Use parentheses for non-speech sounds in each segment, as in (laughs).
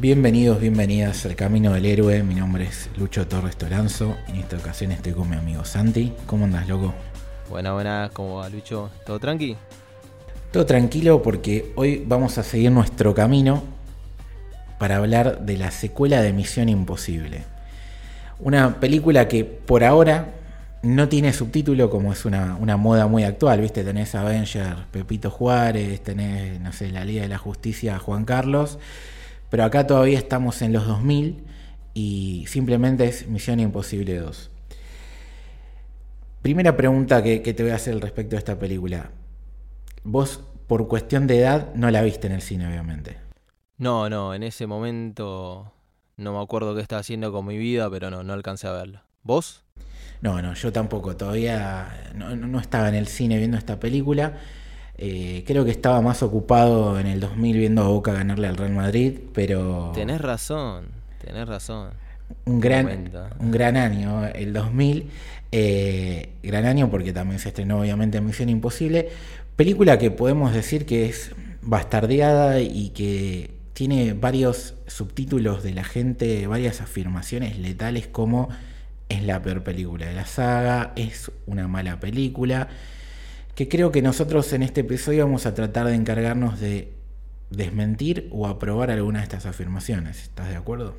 Bienvenidos, bienvenidas al Camino del Héroe. Mi nombre es Lucho Torres Toranzo. En esta ocasión estoy con mi amigo Santi. ¿Cómo andas, loco? Buena, buena, ¿cómo va, Lucho? ¿Todo tranqui? Todo tranquilo porque hoy vamos a seguir nuestro camino para hablar de la secuela de Misión Imposible. Una película que por ahora no tiene subtítulo como es una, una moda muy actual, ¿viste? Tenés Avenger, Pepito Juárez, tenés, no sé, la Liga de la Justicia, Juan Carlos pero acá todavía estamos en los 2000 y simplemente es Misión Imposible 2. Primera pregunta que, te voy a hacer respecto a esta película. Vos, por cuestión de edad, no la viste en el cine, obviamente. No, no, en ese momento no me acuerdo qué estaba haciendo con mi vida, pero no, no alcancé a verla. ¿Vos? No, no, yo tampoco. Todavía no, no estaba en el cine viendo esta película. Eh, creo que estaba más ocupado en el 2000 viendo a Boca ganarle al Real Madrid, pero... Tenés razón, tenés razón. Un gran, un gran año, el 2000. Eh, gran año porque también se estrenó obviamente Misión Imposible. Película que podemos decir que es bastardeada y que tiene varios subtítulos de la gente, varias afirmaciones letales como es la peor película de la saga, es una mala película que creo que nosotros en este episodio vamos a tratar de encargarnos de desmentir o aprobar alguna de estas afirmaciones. ¿Estás de acuerdo?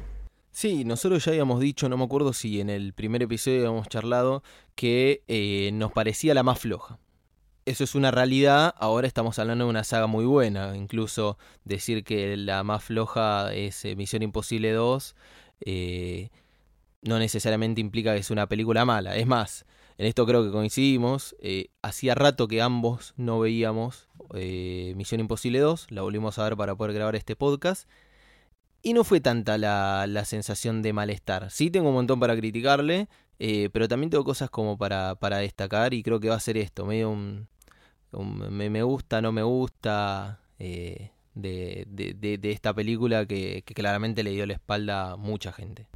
Sí, nosotros ya habíamos dicho, no me acuerdo si en el primer episodio habíamos charlado, que eh, nos parecía la más floja. Eso es una realidad, ahora estamos hablando de una saga muy buena, incluso decir que la más floja es eh, Misión Imposible 2 eh, no necesariamente implica que es una película mala, es más, en esto creo que coincidimos. Eh, hacía rato que ambos no veíamos eh, Misión Imposible 2. La volvimos a ver para poder grabar este podcast. Y no fue tanta la, sensación de malestar. Sí tengo un montón para criticarle, eh, pero también tengo cosas como para, para, destacar y creo que va a ser esto, medio un, me, gusta, no me gusta de, esta película que, que claramente le dio la espalda a mucha gente.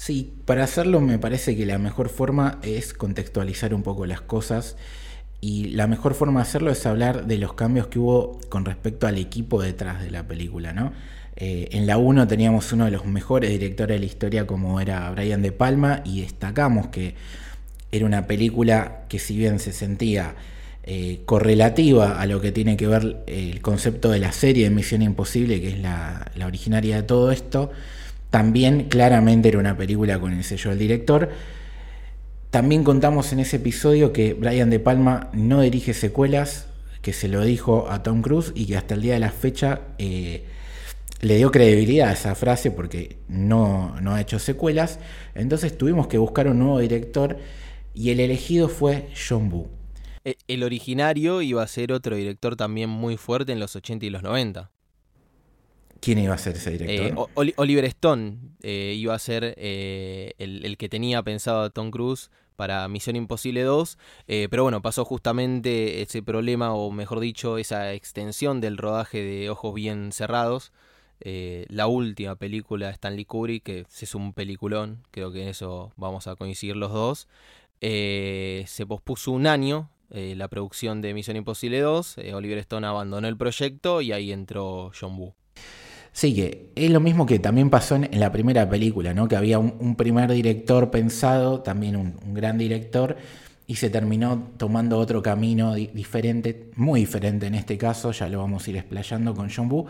Sí, para hacerlo me parece que la mejor forma es contextualizar un poco las cosas y la mejor forma de hacerlo es hablar de los cambios que hubo con respecto al equipo detrás de la película, ¿no? Eh, en la 1 teníamos uno de los mejores directores de la historia como era Brian De Palma y destacamos que era una película que si bien se sentía eh, correlativa a lo que tiene que ver el concepto de la serie de Misión Imposible, que es la originaria de todo esto, también claramente era una película con el sello del director. También contamos en ese episodio que Brian De Palma no dirige secuelas, que se lo dijo a Tom Cruise y que hasta el día de la fecha eh, le dio credibilidad a esa frase porque no, no ha hecho secuelas. Entonces tuvimos que buscar un nuevo director y el elegido fue John Woo. E, el originario iba a ser otro director también muy fuerte en los 80 y los 90. ¿Quién iba a ser ese director? Eh, Oliver Stone eh, iba a ser eh, el, que tenía pensado Tom Cruise para Misión Imposible 2, pero bueno, pasó justamente ese problema, o mejor dicho, esa extensión del rodaje de Ojos Bien Cerrados, la última película de Stanley Kubrick, que es un peliculón, creo que en eso vamos a coincidir los dos, se pospuso un año la producción de Misión Imposible 2, Oliver Stone abandonó el proyecto y ahí entró John Woo. Sí, que es lo mismo que también pasó en, la primera película, ¿no? Que había un, primer director pensado, también un, gran director, y se terminó tomando otro camino diferente, muy diferente en este caso, ya lo vamos a ir explayando con John Woo,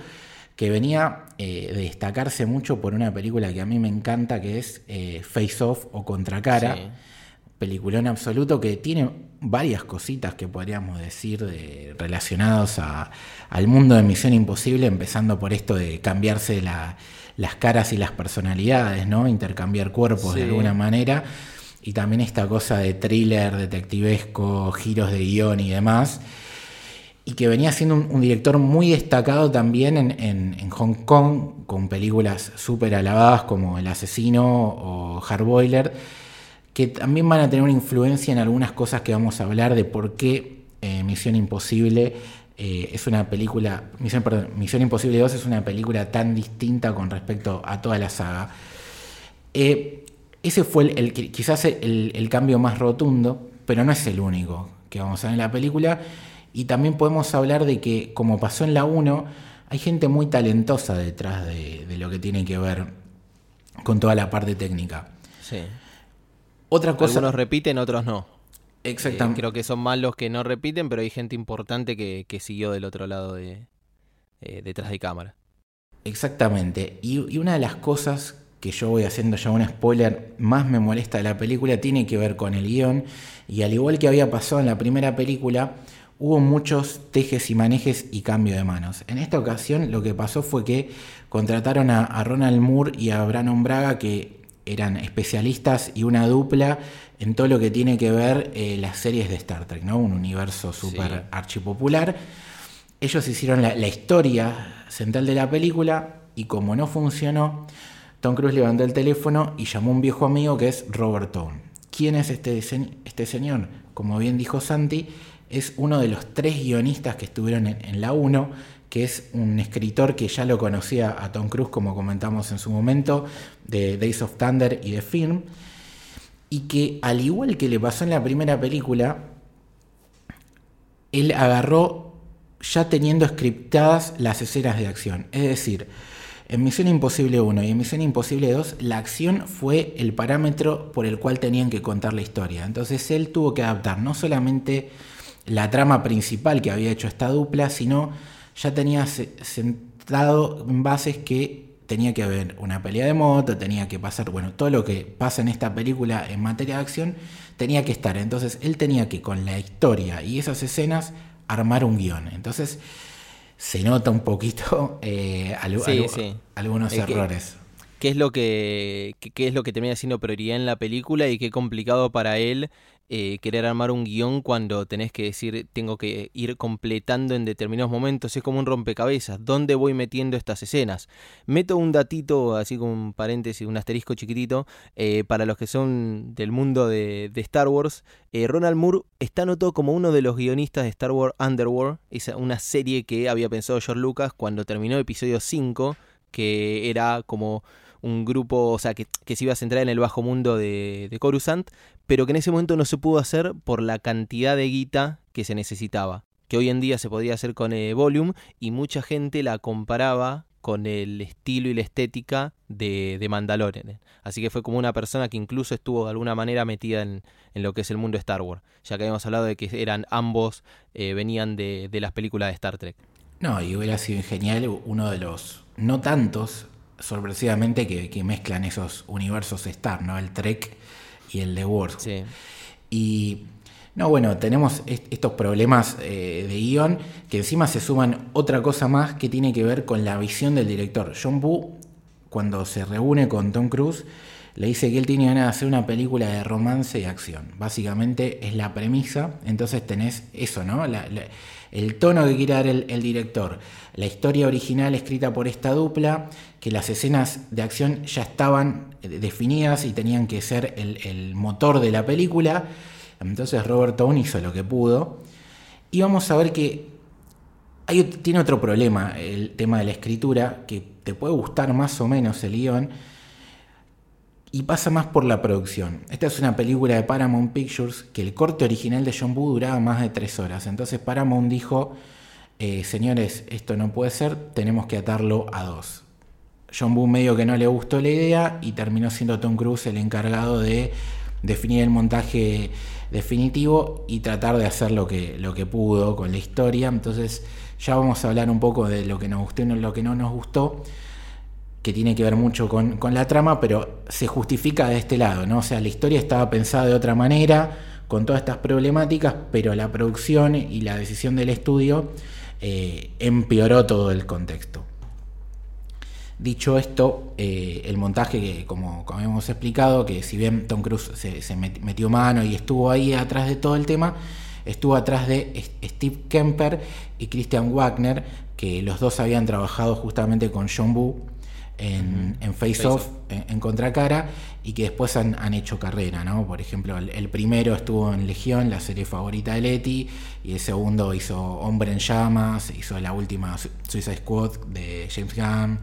que venía eh, de destacarse mucho por una película que a mí me encanta, que es eh, Face Off o Contracara. Sí peliculón absoluto que tiene varias cositas que podríamos decir de, relacionados al mundo de Misión Imposible, empezando por esto de cambiarse las caras y las personalidades, ¿no? Intercambiar cuerpos de alguna manera. Y también esta cosa de thriller, detectivesco, giros de guion y demás. Y que venía siendo un, director muy destacado también en, en Hong Kong, con películas súper alabadas como El Asesino o Hardboiler que también van a tener una influencia en algunas cosas que vamos a hablar de por qué eh, Misión Imposible eh, es una película, Misión, perdón, Misión Imposible 2 es una película tan distinta con respecto a toda la saga. Eh, ese fue el, quizás el, cambio más rotundo, pero no es el único que vamos a ver en la película. Y también podemos hablar de que, como pasó en la 1, hay gente muy talentosa detrás de, lo que tiene que ver con toda la parte técnica. Sí. Otra cosa. Algunos repiten, otros no. Exactamente. Eh, creo que son más los que no repiten, pero hay gente importante que, siguió del otro lado de eh, detrás de cámara. Exactamente. Y, una de las cosas que yo voy haciendo ya un spoiler más me molesta de la película tiene que ver con el guion. Y al igual que había pasado en la primera película, hubo muchos tejes y manejes y cambio de manos. En esta ocasión lo que pasó fue que contrataron a, a Ronald Moore y a Brandon Braga, que eran especialistas y una dupla en todo lo que tiene que ver eh, las series de Star Trek, ¿no? Un universo súper archipopular. Ellos hicieron la, historia central de la película y como no funcionó, Tom Cruise levantó el teléfono y llamó a un viejo amigo que es Robert Tone. ¿Quién es este, este señor? Como bien dijo Santi, es uno de los tres guionistas que estuvieron en, en la 1, que es un escritor que ya lo conocía a Tom Cruise, como comentamos en su momento, de Days of Thunder y de Film y que al igual que le pasó en la primera película, él agarró ya teniendo scriptadas las escenas de acción. Es decir, en Misión Imposible 1 y en Misión Imposible 2, la acción fue el parámetro por el cual tenían que contar la historia. Entonces él tuvo que adaptar no solamente la trama principal que había hecho esta dupla, sino ya tenía sentado en bases que tenía que haber una pelea de moto, tenía que pasar, bueno, todo lo que pasa en esta película en materia de acción tenía que estar. Entonces él tenía que con la historia y esas escenas armar un guion. Entonces se nota un poquito (laughs) eh, algunos errores. ¿Qué es lo que qué es lo que termina siendo prioridad en la película y qué complicado para él eh, querer armar un guion cuando tenés que decir tengo que ir completando en determinados momentos. Es como un rompecabezas. ¿Dónde voy metiendo estas escenas? Meto un datito, así como un paréntesis, un asterisco chiquitito, eh, para los que son del mundo de, Star Wars. Eh, Ronald Moore está notado como uno de los guionistas de Star Wars Underworld, esa, una serie que había pensado George Lucas cuando terminó episodio 5, que era como un grupo, o sea, que, se iba a centrar en el bajo mundo de, de Coruscant, pero que en ese momento no se pudo hacer por la cantidad de guita que se necesitaba, que hoy en día se podía hacer con eh, Volume y mucha gente la comparaba con el estilo y la estética de, de Mandalorian. Así que fue como una persona que incluso estuvo de alguna manera metida en, lo que es el mundo Star Wars, ya que habíamos hablado de que eran ambos, eh, venían de, de las películas de Star Trek. No, y hubiera sido genial uno de los, no tantos, sorpresivamente que, mezclan esos universos Star, ¿no? El Trek y el de. Sí. Y no, bueno, tenemos estos problemas eh, de guion que encima se suman otra cosa más que tiene que ver con la visión del director. John Boo, cuando se reúne con Tom Cruise, le dice que él tiene ganas de hacer una película de romance y acción. Básicamente es la premisa, entonces tenés eso, ¿no? El tono que quiere dar el, director, la historia original escrita por esta dupla, que las escenas de acción ya estaban eh, definidas y tenían que ser el, motor de la película. Entonces Robert Tone hizo lo que pudo. Y vamos a ver que hay, tiene otro problema el tema de la escritura, que te puede gustar más o menos el guion, y pasa más por la producción. Esta es una película de Paramount Pictures que el corte original de John Boo duraba más de tres horas. Entonces Paramount dijo, eh, señores, esto no puede ser, tenemos que atarlo a dos. John Boo medio que no le gustó la idea y terminó siendo Tom Cruise el encargado de definir el montaje definitivo y tratar de hacer lo que, lo que pudo con la historia. Entonces ya vamos a hablar un poco de lo que nos gustó y lo que no nos gustó que tiene que ver mucho con, la trama, pero se justifica de este lado, ¿no? O sea, la historia estaba pensada de otra manera, con todas estas problemáticas, pero la producción y la decisión del estudio eh, empeoró todo el contexto. Dicho esto, eh, el montaje, que, como, como, hemos explicado, que si bien Tom Cruise se, metió mano y estuvo ahí atrás de todo el tema, estuvo atrás de Steve Kemper y Christian Wagner, que los dos habían trabajado justamente con John Boo en, Face, Off, En, Contracara, y que después han, hecho carrera, ¿no? Por ejemplo, el, primero estuvo en Legión, la serie favorita de Leti, y el segundo hizo Hombre en Llamas, hizo la última Suicide Squad de James Gunn.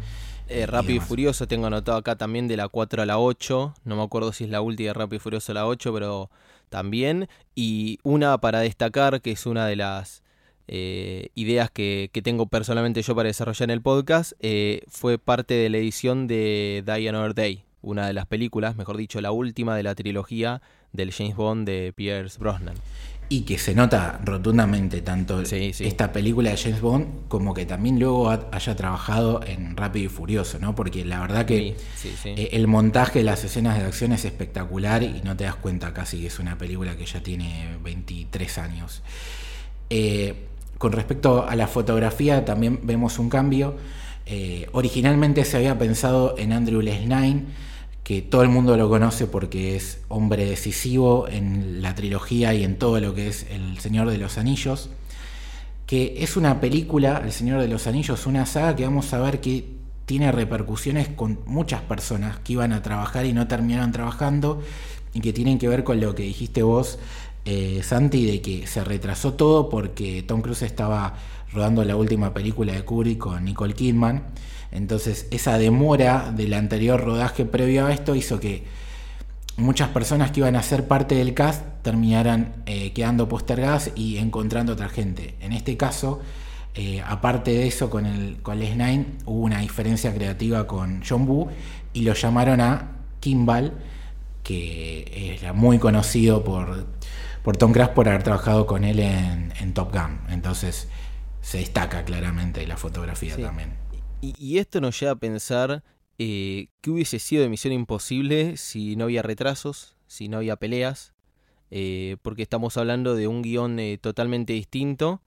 Eh, Rápido y, Furioso tengo anotado acá también de la 4 a la 8, no me acuerdo si es la última de Rápido y Furioso la 8, pero también. Y una para destacar, que es una de las eh, ideas que, tengo personalmente yo para desarrollar en el podcast, eh, fue parte de la edición de Die Another Day, una de las películas, mejor dicho, la última de la trilogía del James Bond de Pierce Brosnan. Y que se nota rotundamente tanto esta película de James Bond como que también luego haya trabajado en Rápido y Furioso, ¿no? Porque la verdad que eh, el montaje de las escenas de acción es espectacular y no te das cuenta casi que es una película que ya tiene 23 años. Eh, con respecto a la fotografía también vemos un cambio. Eh, originalmente se había pensado en Andrew Lesnine, que todo el mundo lo conoce porque es hombre decisivo en la trilogía y en todo lo que es El Señor de los Anillos, que es una película, El Señor de los Anillos, una saga que vamos a ver que tiene repercusiones con muchas personas que iban a trabajar y no terminaron trabajando y que tienen que ver con lo que dijiste vos eh, Santi, de que se retrasó todo porque Tom Cruise estaba rodando la última película de Kubrick con Nicole Kidman. Entonces esa demora del anterior rodaje previo a esto hizo que muchas personas que iban a ser parte del cast terminaran eh, quedando postergadas y encontrando otra gente. En este caso, eh, aparte de eso, con el con Les Nine hubo una diferencia creativa con John Woo y lo llamaron a Kimball, que era muy conocido por por Tom Cruise por haber trabajado con él en, Top Gun. Entonces se destaca claramente la fotografía también. Y, esto nos lleva a pensar eh, qué hubiese sido de Misión Imposible si no había retrasos, si no había peleas, eh, porque estamos hablando de un guion eh, totalmente distinto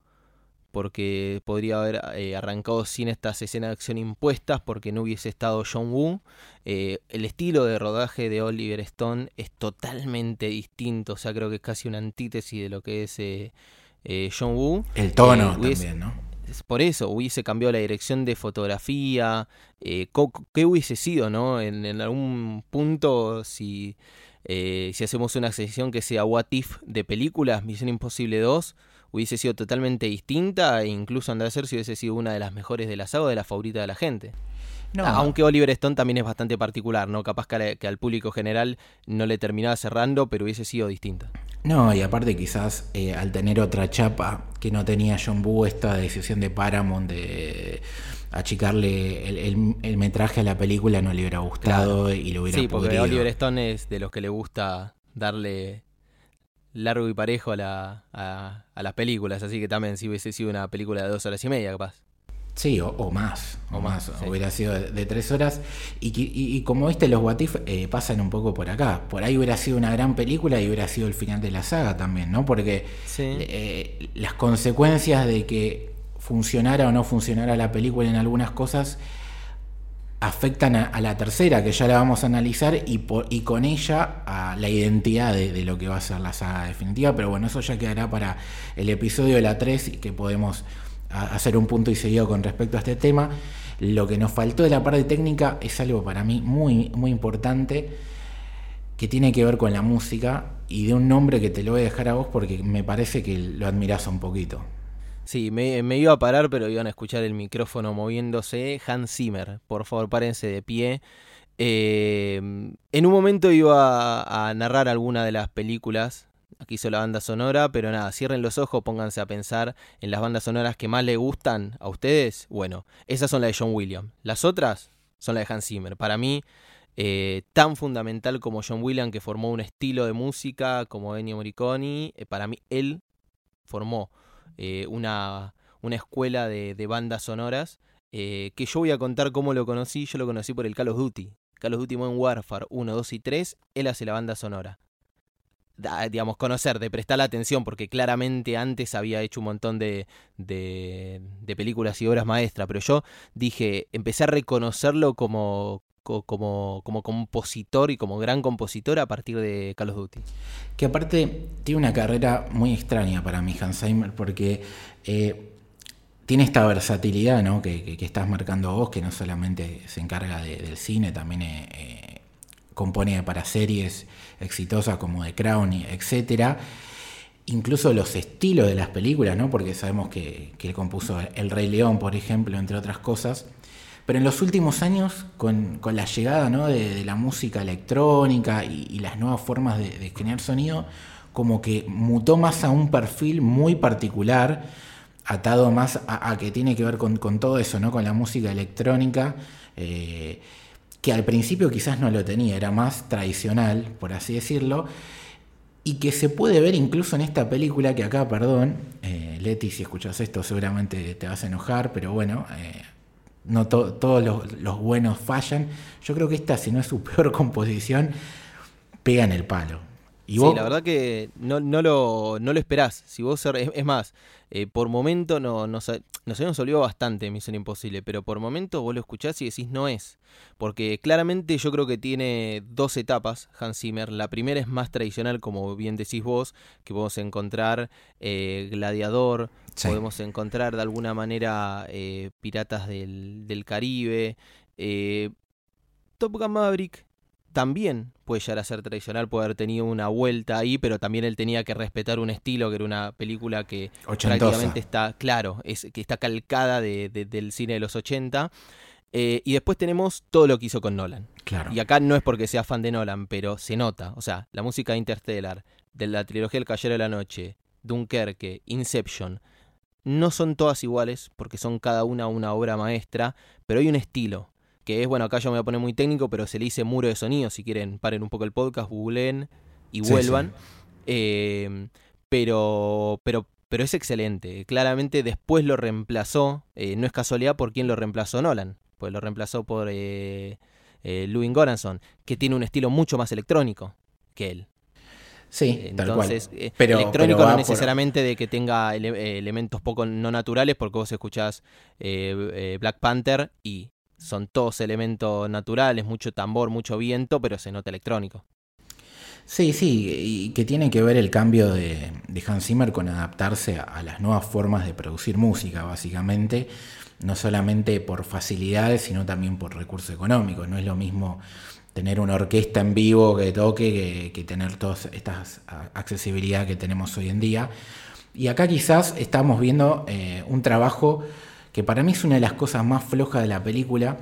porque podría haber eh, arrancado sin estas escenas de acción impuestas porque no hubiese estado John Woo. Eh, el estilo de rodaje de Oliver Stone es totalmente distinto, o sea, creo que es casi una antítesis de lo que es eh, John Woo. El tono también, ¿no? Por eso hubiese cambiado la dirección de fotografía, qué hubiese sido, ¿no? En, en algún punto, si, si hacemos una sesión que sea What If de películas, Misión Imposible 2, hubiese sido totalmente distinta e incluso Andrés si hubiese sido una de las mejores de la saga o de la favorita de la gente. No. Aunque Oliver Stone también es bastante particular, ¿no? Capaz que, al público general no le terminaba cerrando, pero hubiese sido distinta. No, y aparte quizás eh, al tener otra chapa que no tenía John Boo, esta decisión de Paramount de achicarle el, metraje a la película no le hubiera gustado y lo hubiera Sí, porque Oliver Stone es de los que le gusta darle largo y parejo a, la, a, las películas, así que también si hubiese sido una película de dos horas y media, capaz. Sí, o, más, o, más, hubiera sido de, tres horas. Y, y, como viste, los What eh, pasan un poco por acá. Por ahí hubiera sido una gran película y hubiera sido el final de la saga también, ¿no? Porque eh, las consecuencias de que funcionara o no funcionara la película en algunas cosas afectan a, la tercera, que ya la vamos a analizar, y, y con ella a la identidad de, lo que va a ser la saga definitiva. Pero bueno, eso ya quedará para el episodio de la 3 y que podemos hacer un punto y seguido con respecto a este tema. Lo que nos faltó de la parte técnica es algo para mí muy, muy importante que tiene que ver con la música y de un nombre que te lo voy a dejar a vos porque me parece que lo admirás un poquito. Sí, me, iba a parar, pero iban a escuchar el micrófono moviéndose. Hans Zimmer, por favor, párense de pie. Eh, en un momento iba a, narrar alguna de las películas. Aquí hizo la banda sonora, pero nada, cierren los ojos, pónganse a pensar en las bandas sonoras que más le gustan a ustedes. Bueno, esas son las de John Williams. Las otras son las de Hans Zimmer. Para mí, eh, tan fundamental como John Williams, que formó un estilo de música como Ennio Morricone, eh, para mí él formó eh, una, una, escuela de, bandas sonoras, eh, que yo voy a contar cómo lo conocí. Yo lo conocí por el Call of Duty. Call of Duty Modern Warfare 1, 2 y 3, él hace la banda sonora. digamos, conocer, de prestar la atención, porque claramente antes había hecho un montón de, de, de películas y obras maestras, pero yo dije, empecé a reconocerlo como, como, como compositor y como gran compositor a partir de Call of Duty. Que aparte tiene una carrera muy extraña para mí, Hans Zimmer, porque eh, tiene esta versatilidad ¿no? que, estás marcando vos, que no solamente se encarga del cine, también eh, eh, compone para series exitosas como The Crown, etc. Incluso los estilos de las películas, ¿no? porque sabemos que, él compuso El Rey León, por ejemplo, entre otras cosas. Pero en los últimos años, con, la llegada ¿no? de, la música electrónica y, las nuevas formas de, de generar sonido, como que mutó más a un perfil muy particular atado más a, que tiene que ver con, todo eso, ¿no? Con la música electrónica, eh, que al principio quizás no lo tenía, era más tradicional, por así decirlo, y que se puede ver incluso en esta película que acá, perdón, eh, Leti, si escuchas esto seguramente te vas a enojar, pero bueno, eh, no todos los, buenos fallan. Yo creo que esta, si no es su (laughs) peor composición, pega en el palo. ¿Y sí, la verdad que no, lo, no lo esperás. Si vos, es más, eh, por momento no, nos, nos habíamos olvidado bastante Misión Imposible, pero por momento vos lo escuchás y decís no es. Porque claramente yo creo que tiene dos etapas Hans Zimmer. La primera es más tradicional, como bien decís vos, que podemos encontrar eh, Gladiador, podemos encontrar de alguna manera eh, Piratas del, del Caribe. Top Gun Maverick también puede llegar a ser tradicional, puede haber tenido una vuelta ahí, pero también él tenía que respetar un estilo, que era una película que prácticamente está, claro, es, que está calcada del cine de los 80. Eh, y después tenemos todo lo que hizo con Nolan. Claro. Y acá no es porque sea fan de Nolan, pero se nota. O sea, la música de Interstellar, de la trilogía El Caballero de la Noche, Dunkerque, Inception, no son todas iguales, porque son cada una una obra maestra, pero hay un estilo que es, bueno, acá yo me voy a poner muy técnico, pero se le dice muro de sonido, si quieren, paren un poco el podcast, googleen y vuelvan. Em, pero, pero, pero es excelente. Claramente después lo reemplazó, eh, no es casualidad por quién lo reemplazó Nolan, pues lo reemplazó por eh, eh Louis Goranson, que tiene un estilo mucho más electrónico que él. Sí, Entonces, tal cual. Eh, pero, electrónico no necesariamente de que tenga elementos poco no naturales, porque vos escuchás Black Panther y son todos elementos naturales, mucho tambor, mucho viento, pero se nota electrónico. Sí, sí, y que tiene que ver el cambio de, Hans Zimmer con adaptarse a, las nuevas formas de producir música, básicamente, no solamente por facilidades, sino también por recursos económicos. No es lo mismo tener una orquesta en vivo que toque que, tener todas estas accesibilidad que tenemos hoy en día. Y acá quizás estamos viendo eh, un trabajo que para mí es una de las cosas más flojas de la película,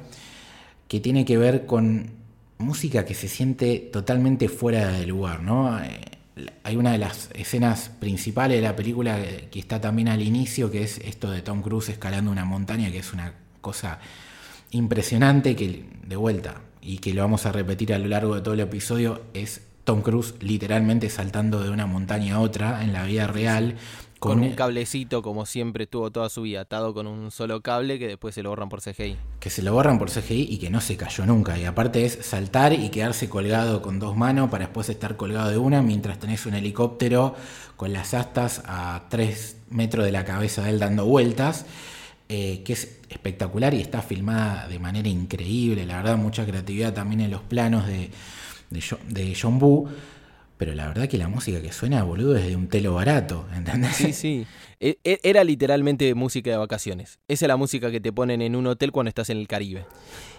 que tiene que ver con música que se siente totalmente fuera de lugar, ¿no? Eh, hay una de las escenas principales de la película que está también al inicio, que es esto de Tom Cruise escalando una montaña, que es una cosa impresionante que de vuelta y que lo vamos a repetir a lo largo de todo el episodio es Tom Cruise literalmente saltando de una montaña a otra en la vida real con, un cablecito, como siempre tuvo toda su vida, atado con un solo cable que después se lo borran por CGI. Que se lo borran por CGI y que no se cayó nunca. Y aparte es saltar y quedarse colgado con dos manos para después estar colgado de una mientras tenés un helicóptero con las astas a tres metros de la cabeza de él dando vueltas. Eh, que es espectacular y está filmada de manera increíble. La verdad, mucha creatividad también en los planos de, de, de John Boo. Pero la verdad que la música que suena, boludo, es de un telo barato, (laughs) ¿entendés? Sí, sí. E, e, era literalmente música de vacaciones. Esa es la música que te ponen en un hotel cuando estás en el Caribe.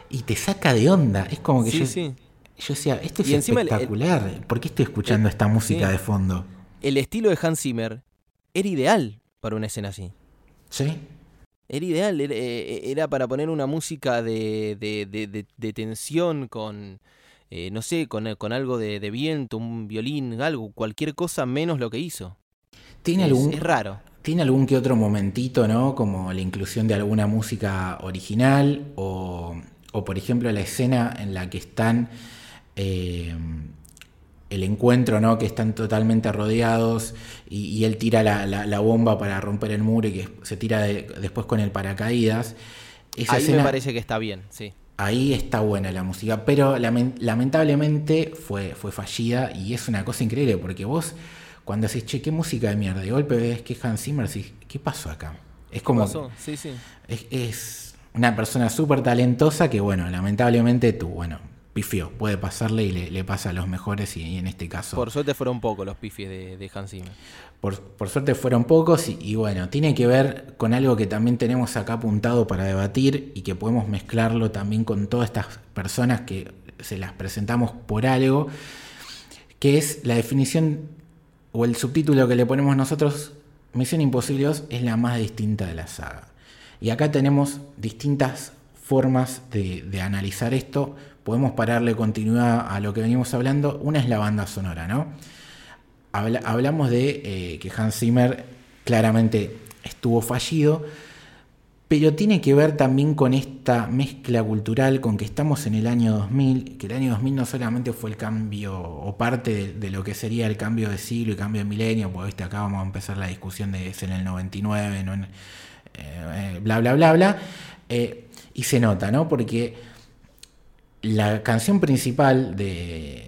Y te saca de onda. Es como que yo, sí. yo decía, esto es espectacular. ¿Por qué estoy escuchando esta música de fondo? El estilo de Hans Zimmer era ideal para una escena así. Sí. Era ideal, era, eh, para poner una música de, de tensión con eh, no sé, con, con algo de, viento, un violín, algo, cualquier cosa menos lo que hizo. ¿Tiene algún, es raro. ¿Tiene algún que otro momentito, ¿no? Como la inclusión de alguna música original o, o por ejemplo, la escena en la que están... Eh, el encuentro, ¿no? Que están totalmente rodeados y, él tira la, bomba para romper el muro y que se tira después con el paracaídas. Ahí me parece que está bien, sí ahí está buena la música, pero lamentablemente fue, fue fallida y es una cosa increíble porque vos cuando decís, che, qué música de mierda, de golpe ves que Hans Zimmer, decís, ¿qué pasó acá? Es como... Sí, sí. Es, una persona súper talentosa que, bueno, lamentablemente tú, bueno, pifió. Puede pasarle y le, pasa a los mejores y, en este caso... Por suerte fueron pocos los pifies de, Hans Zimmer. Por, suerte fueron pocos y, bueno, tiene que ver con algo que también tenemos acá apuntado para debatir y que podemos mezclarlo también con todas estas personas que se las presentamos por algo, que es la definición o el subtítulo que le ponemos nosotros, Misión Imposible 2 es la más distinta de la saga. Y acá tenemos distintas formas de, analizar esto. Podemos pararle continuidad a lo que venimos hablando. Una es la banda sonora, ¿no? hablamos de eh, que Hans Zimmer claramente estuvo fallido, pero tiene que ver también con esta mezcla cultural, con que estamos en el año 2000, que el año 2000 no solamente fue el cambio o parte de, lo que sería el cambio de siglo y cambio de milenio, porque acá vamos a empezar la discusión de es en el 99, no en, eh, bla, bla, bla, bla. Eh, y se nota, ¿no? Porque la canción principal de,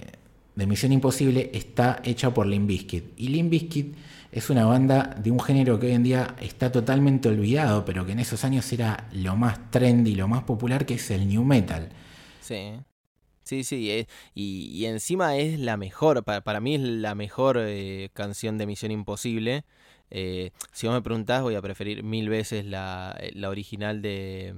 Misión Imposible está hecha por Limp Bizkit. Y Limp Bizkit es una banda de un género que hoy en día está totalmente olvidado, pero que en esos años era lo más trendy, lo más popular, que es el new metal. Sí. Sí, sí, eh, y, encima es la mejor, para, mí es la mejor canción de Misión Imposible. Eh, si vos me preguntás, voy a preferir mil veces la, la original de,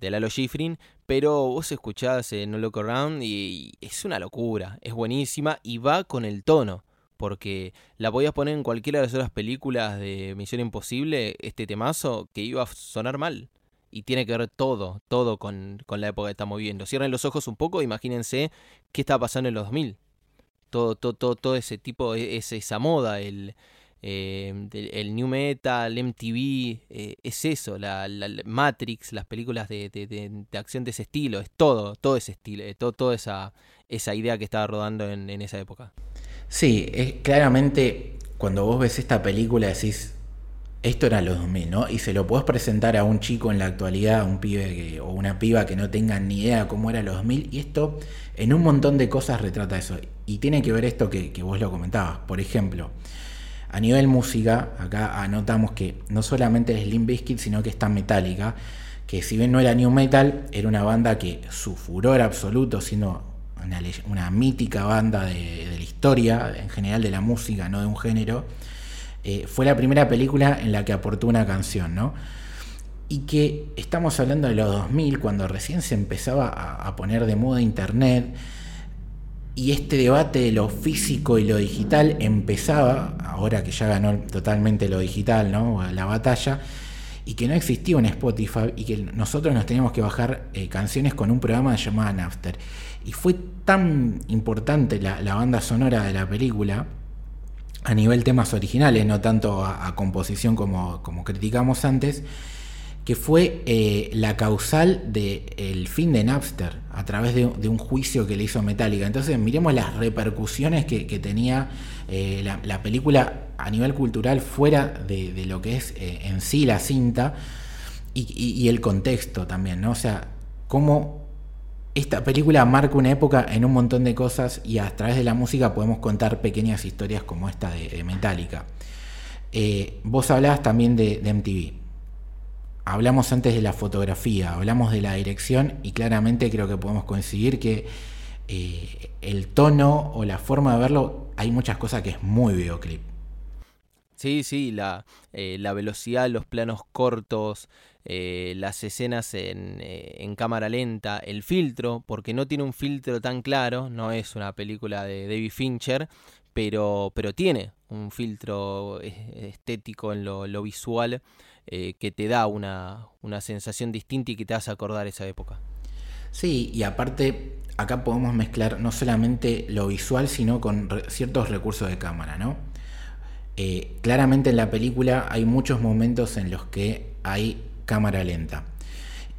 de Lalo Schifrin, pero vos escuchás No Look Around y es una locura, es buenísima y va con el tono, porque la podías poner en cualquiera de las otras películas de Misión Imposible, este temazo, que iba a sonar mal. Y tiene que ver todo, todo con, con la época que estamos viviendo. Cierren los ojos un poco, imagínense qué estaba pasando en los 2000. Todo, todo, todo, ese tipo, e, esa moda, el, eh, el New Metal, MTV, eh, es eso, la, Matrix, las películas de, acción de ese estilo, es todo, todo ese estilo, eh, todo, toda esa, esa idea que estaba rodando en, esa época. Sí, es, claramente cuando vos ves esta película decís, esto era los 2000, ¿no? Y se lo podés presentar a un chico en la actualidad, un pibe o una piba que no tengan ni idea cómo era los 2000, y esto en un montón de cosas retrata eso. Y tiene que ver esto que, que vos lo comentabas. Por ejemplo, a nivel música, acá anotamos que no solamente es Limp Bizkit, sino que está Metallica, que si bien no era New Metal, era una banda que su furor absoluto, siendo una, mítica banda de, la historia, en general de la música, no de un género, eh, fue la primera película en la que aportó una canción, ¿no? Y que estamos hablando de los 2000, cuando recién se empezaba a poner de moda Internet, y este debate de lo físico y lo digital empezaba, ahora que ya ganó totalmente lo digital, ¿no? La batalla, y que no existía un Spotify y que nosotros nos teníamos que bajar eh, canciones con un programa llamado Napster. Y fue tan importante la, banda sonora de la película, a nivel temas originales, no tanto a, composición como, como criticamos antes, que fue eh, la causal del fin de Napster a través de, un juicio que le hizo Metallica. Entonces miremos las repercusiones que, tenía eh, la, película a nivel cultural fuera de, lo que es eh, en sí la cinta y, el contexto también, ¿no? O sea, cómo esta película marca una época en un montón de cosas y a través de la música podemos contar pequeñas historias como esta de, Metallica. vos hablabas también de MTV hablamos antes de la fotografía, hablamos de la dirección y claramente creo que podemos coincidir que eh, el tono o la forma de verlo, hay muchas cosas que es muy videoclip. Sí, sí, la, eh, la velocidad, los planos cortos, eh, las escenas en, en, cámara lenta, el filtro, porque no tiene un filtro tan claro, no es una película de David Fincher, pero, pero tiene un filtro estético en lo visual eh, que te da una, sensación distinta y que te hace acordar esa época. Sí, y aparte acá podemos mezclar no solamente lo visual, sino con ciertos recursos de cámara, ¿no? Eh, claramente en la película hay muchos momentos en los que hay cámara lenta.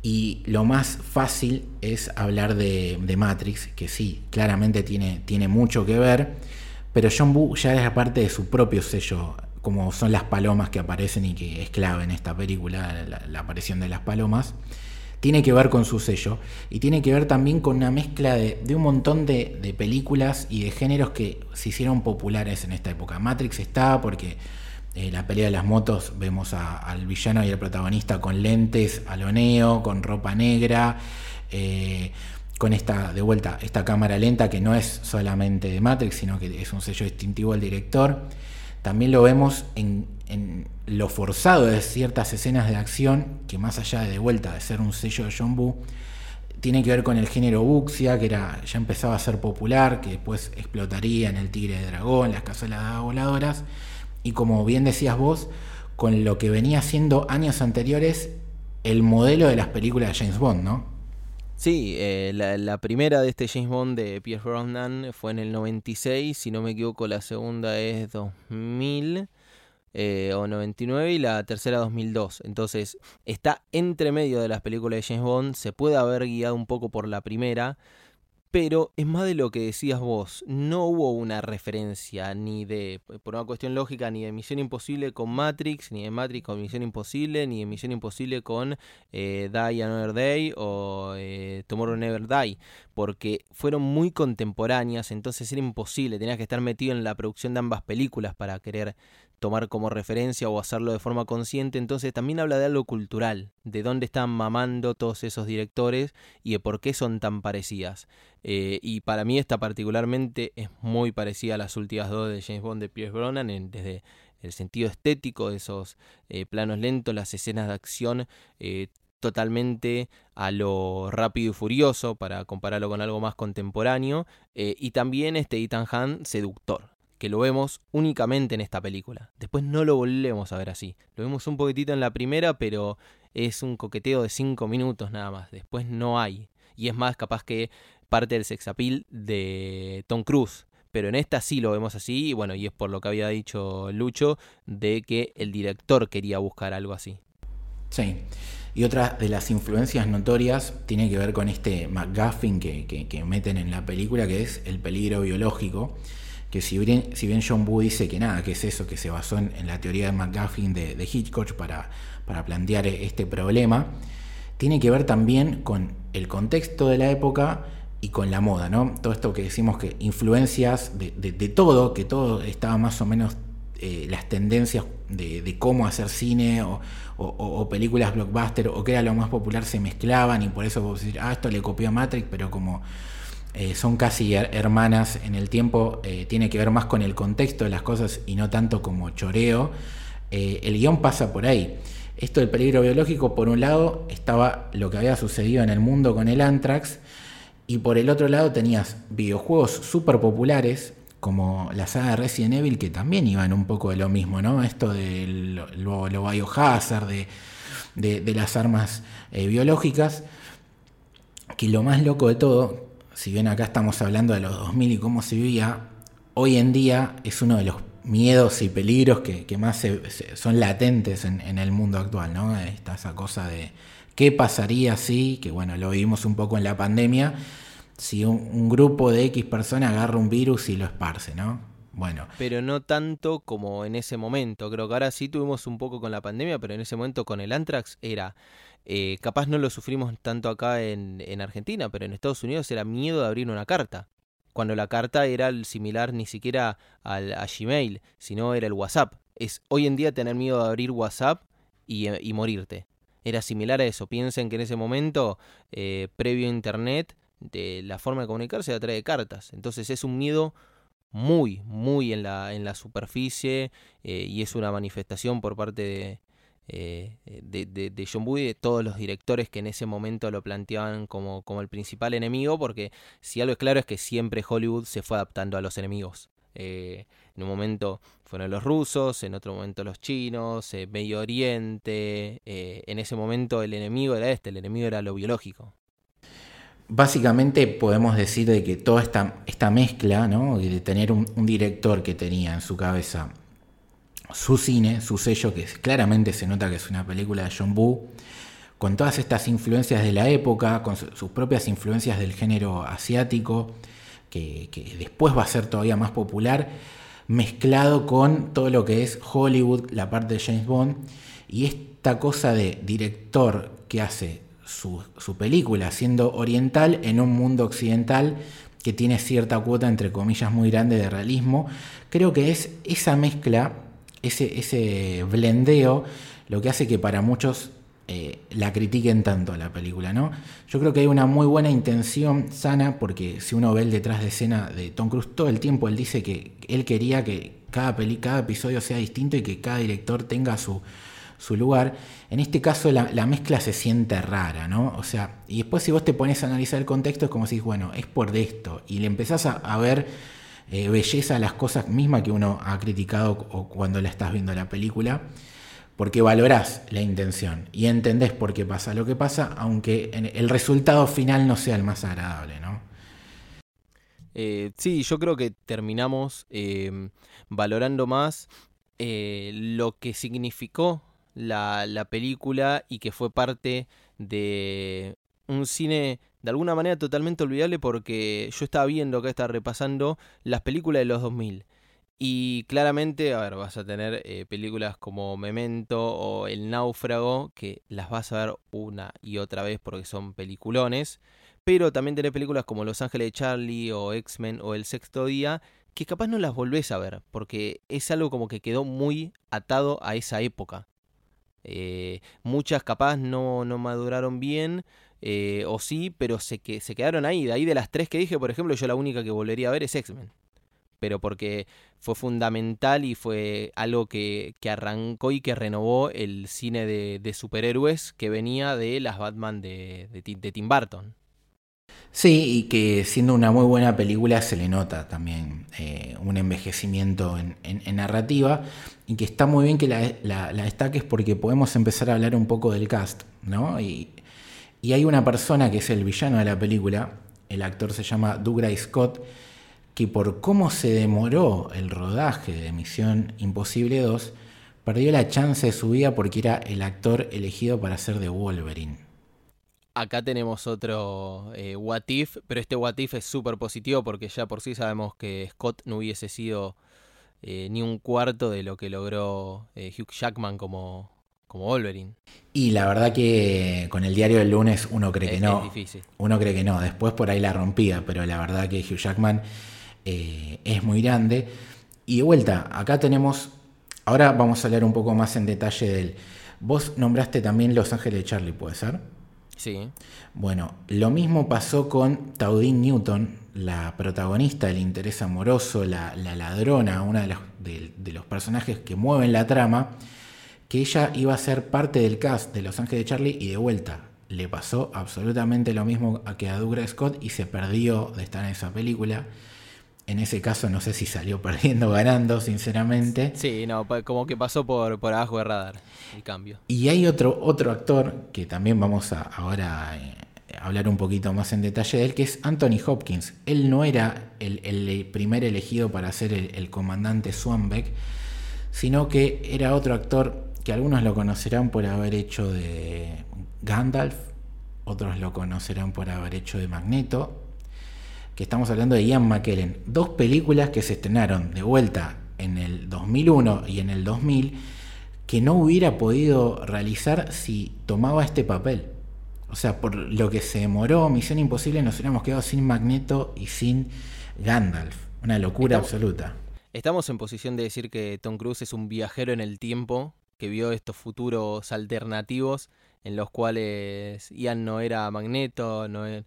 Y lo más fácil es hablar de, Matrix, que sí, claramente tiene, tiene mucho que ver, pero John Woo ya es parte de su propio sello como son las palomas que aparecen y que es clave en esta película, la, aparición de las palomas, tiene que ver con su sello y tiene que ver también con una mezcla de, un montón de, películas y de géneros que se hicieron populares en esta época. Matrix está porque eh, la pelea de las motos vemos al villano y al protagonista con lentes, a lo neo, con ropa negra. Eh, con esta, de vuelta, esta cámara lenta que no es solamente de Matrix, sino que es un sello distintivo del director. También lo vemos en, lo forzado de ciertas escenas de acción, que más allá de, de vuelta de ser un sello de John Boo, tiene que ver con el género Buxia, que era, ya empezaba a ser popular, que después explotaría en el Tigre de Dragón, las cazuelas voladoras, y como bien decías vos, con lo que venía siendo años anteriores el modelo de las películas de James Bond, ¿no? Sí, eh, la, primera de este James Bond de Pierce Brosnan fue en el 96, si no me equivoco la segunda es 2000 eh, o 99 y la tercera 2002. Entonces está entre medio de las películas de James Bond, se puede haber guiado un poco por la primera, pero es más de lo que decías vos. No hubo una referencia ni de, por una cuestión lógica, ni de Misión Imposible con Matrix, ni de Matrix con Misión Imposible, ni de Misión Imposible con eh, Die Another Day o eh, Tomorrow Never Die, porque fueron muy contemporáneas, entonces era imposible, tenías que estar metido en la producción de ambas películas para querer tomar como referencia o hacerlo de forma consciente, entonces también habla de algo cultural, de dónde están mamando todos esos directores y de por qué son tan parecidas. Eh, y para mí esta particularmente es muy parecida a las últimas dos de James Bond de Pierce Brosnan, desde el sentido estético de esos eh, planos lentos, las escenas de acción, eh, totalmente a lo rápido y furioso para compararlo con algo más contemporáneo, y también este Ethan Hunt seductor que lo vemos únicamente en esta película. Después no lo volvemos a ver así. Lo vemos un poquitito en la primera, pero es un coqueteo de 5 minutos nada más. Después no hay. Y es más capaz que parte del sex appeal de Tom Cruise. Pero en esta sí lo vemos así, y bueno, y es por lo que había dicho Lucho, de que el director quería buscar algo así. Sí. Y otra de las influencias notorias tiene que ver con este McGuffin que, que meten en la película, que es el peligro biológico que si bien, si bien John Boo dice que nada, que es eso, que se basó en, la teoría de McGuffin de, Hitchcock para, para, plantear este problema, tiene que ver también con el contexto de la época y con la moda, ¿no? Todo esto que decimos que influencias de, todo, que todo estaba más o menos eh, las tendencias de, cómo hacer cine o, películas blockbuster o que era lo más popular se mezclaban y por eso vos decir, ah, esto le copió a Matrix, pero como eh, son casi hermanas en el tiempo, eh, tiene que ver más con el contexto de las cosas y no tanto como choreo. Eh, el guion pasa por ahí. Esto del peligro biológico, por un lado, estaba lo que había sucedido en el mundo con el Anthrax, y por el otro lado tenías videojuegos súper populares, como la saga de Resident Evil, que también iban un poco de lo mismo, ¿no? Esto de lo, biohazard, de, de, las armas biológicas, que lo más loco de todo, si bien acá estamos hablando de los 2000 y cómo se vivía, hoy en día es uno de los miedos y peligros que, más son latentes en, el mundo actual, ¿no? Está esa cosa de qué pasaría si, que bueno, lo vivimos un poco en la pandemia, si un, grupo de X personas agarra un virus y lo esparce, ¿no? Bueno. Pero no tanto como en ese momento. Creo que ahora sí tuvimos un poco con la pandemia, pero en ese momento con el Antrax era eh, capaz no lo sufrimos tanto acá en, Argentina, pero en Estados Unidos era miedo de abrir una carta. Cuando la carta era similar ni siquiera al, a Gmail, sino era el WhatsApp. Es hoy en día tener miedo de abrir WhatsApp y, eh, morirte. Era similar a eso. Piensen que en ese momento, eh, previo a Internet, de la forma de comunicarse a través de cartas. Entonces es un miedo muy, muy en la, en la superficie y es una manifestación por parte de, eh, de, de, John Woo y de todos los directores que en ese momento lo planteaban como, como el principal enemigo, porque si algo es claro es que siempre Hollywood se fue adaptando a los enemigos. Eh, en un momento fueron los rusos, en otro momento los chinos, eh, Medio Oriente. en ese momento el enemigo era este, el enemigo era lo biológico. Básicamente podemos decir de que toda esta, esta mezcla, ¿no? de tener un director que tenía en su cabeza su cine, su sello, que claramente se nota que es una película de John Boo, con todas estas influencias de la época, con sus propias influencias del género asiático, que, después va a ser todavía más popular, mezclado con todo lo que es Hollywood, la parte de James Bond, y esta cosa de director que hace su, su película siendo oriental en un mundo occidental que tiene cierta cuota, entre comillas, muy grande de realismo, creo que es esa mezcla ese, ese blendeo lo que hace que para muchos eh, la critiquen tanto a la película, ¿no? Yo creo que hay una muy buena intención sana, porque si uno ve el detrás de escena de Tom Cruise, todo el tiempo él dice que él quería que cada, peli, cada episodio sea distinto y que cada director tenga su, su lugar. En este caso la, mezcla se siente rara, ¿no? O sea, y después si vos te pones a analizar el contexto es como si, bueno, es por de esto, y le empezás a, ver eh, belleza a las cosas mismas que uno ha criticado cuando la estás viendo la película porque valorás la intención y entendés por qué pasa lo que pasa, aunque el resultado final no sea el más agradable, ¿no? Eh, sí, yo creo que terminamos em, valorando más eh, lo que significó la, la, película y que fue parte de un cine de alguna manera totalmente olvidable porque yo estaba viendo acá, estaba repasando las películas de los 2000 y claramente, a ver, vas a tener eh, películas como Memento o El Náufrago, que las vas a ver una y otra vez porque son peliculones. Pero también tenés películas como Los Ángeles de Charlie o X-Men o El Sexto Día, que capaz no las volvés a ver, porque es algo como que quedó muy atado a esa época. Eh, muchas capaz no, no maduraron bien, eh, o sí, pero se, que, se quedaron ahí. De ahí de las tres que dije, por ejemplo, yo la única que volvería a ver es X-Men pero porque fue fundamental y fue algo que, arrancó y que renovó el cine de, superhéroes que venía de las Batman de, Tim Burton. Sí, y que siendo una muy buena película se le nota también eh, un envejecimiento en, narrativa y que está muy bien que la, destaques porque podemos empezar a hablar un poco del cast, ¿no? Y, y hay una persona que es el villano de la película, el actor se llama Douglas Scott, que por cómo se demoró el rodaje de Misión Imposible 2, perdió la chance de su vida porque era el actor elegido para ser de Wolverine. Acá tenemos otro eh, What If, pero este What If es súper positivo porque ya por sí sabemos que Scott no hubiese sido eh, ni un cuarto de lo que logró eh, Hugh Jackman como, como Wolverine. Y la verdad que con el diario del lunes uno cree que no. Es difícil. Uno cree que no. Después por ahí la rompía, pero la verdad que Hugh Jackman eh, es muy grande. Y de vuelta, acá tenemos, ahora vamos a hablar un poco más en detalle del... Vos nombraste también Los Ángeles de Charlie, ¿puede ser? Sí. Bueno, lo mismo pasó con Taudine Newton, la protagonista del interés amoroso, la, ladrona, una de los, de los, personajes que mueven la trama, que ella iba a ser parte del cast de Los Ángeles de Charlie y de vuelta. Le pasó absolutamente lo mismo a que a Douglas Scott y se perdió de estar en esa película. En ese caso no sé si salió (laughs) perdiendo o ganando, sinceramente. Sí, no, como que pasó por, por abajo de radar el cambio. Y hay otro, otro actor que también vamos a ahora eh, hablar un poquito más en detalle de él, que es Anthony Hopkins. Él no era el, primer elegido para ser el, el, comandante Swanbeck, sino que era otro actor que algunos lo conocerán por haber hecho de Gandalf, otros lo conocerán por haber hecho de Magneto, que estamos hablando de Ian McKellen. Dos películas que se estrenaron de vuelta en el 2001 y en el 2000 que no hubiera podido realizar si tomaba este papel. O sea, por lo que se demoró Misión Imposible nos hubiéramos quedado sin Magneto y sin Gandalf. Una locura absoluta. Estamos en posición de decir que Tom Cruise es un viajero en el tiempo que vio estos futuros alternativos en los cuales Ian no era Magneto, no era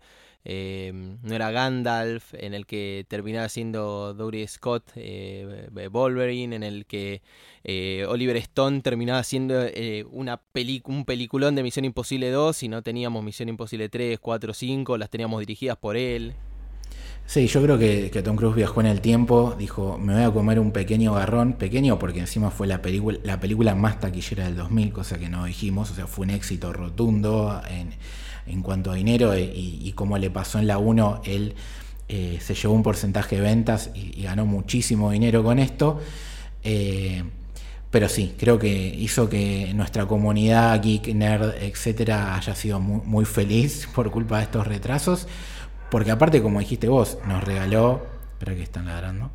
Em, no era Gandalf, en el que terminaba siendo Dory Scott eh, Wolverine, en el que eh, Oliver Stone terminaba siendo eh, una un peliculón de Misión Imposible 2 y no teníamos Misión Imposible 3, 4, 5, las teníamos dirigidas por él. Sí, yo creo que, Tom Cruise viajó en el tiempo, dijo, me voy a comer un pequeño garrón, pequeño porque encima fue la película, la película más taquillera del 2000, cosa que no dijimos, o sea, fue un éxito rotundo en en cuanto a dinero eh, y, como le pasó en la 1, él eh, se llevó un porcentaje de ventas y, ganó muchísimo dinero con esto. Eh, pero sí, creo que hizo que nuestra comunidad geek, nerd, etcétera, haya sido muy, feliz (laughs) por culpa de estos retrasos. Porque aparte, como dijiste vos, nos regaló. Espera que están ladrando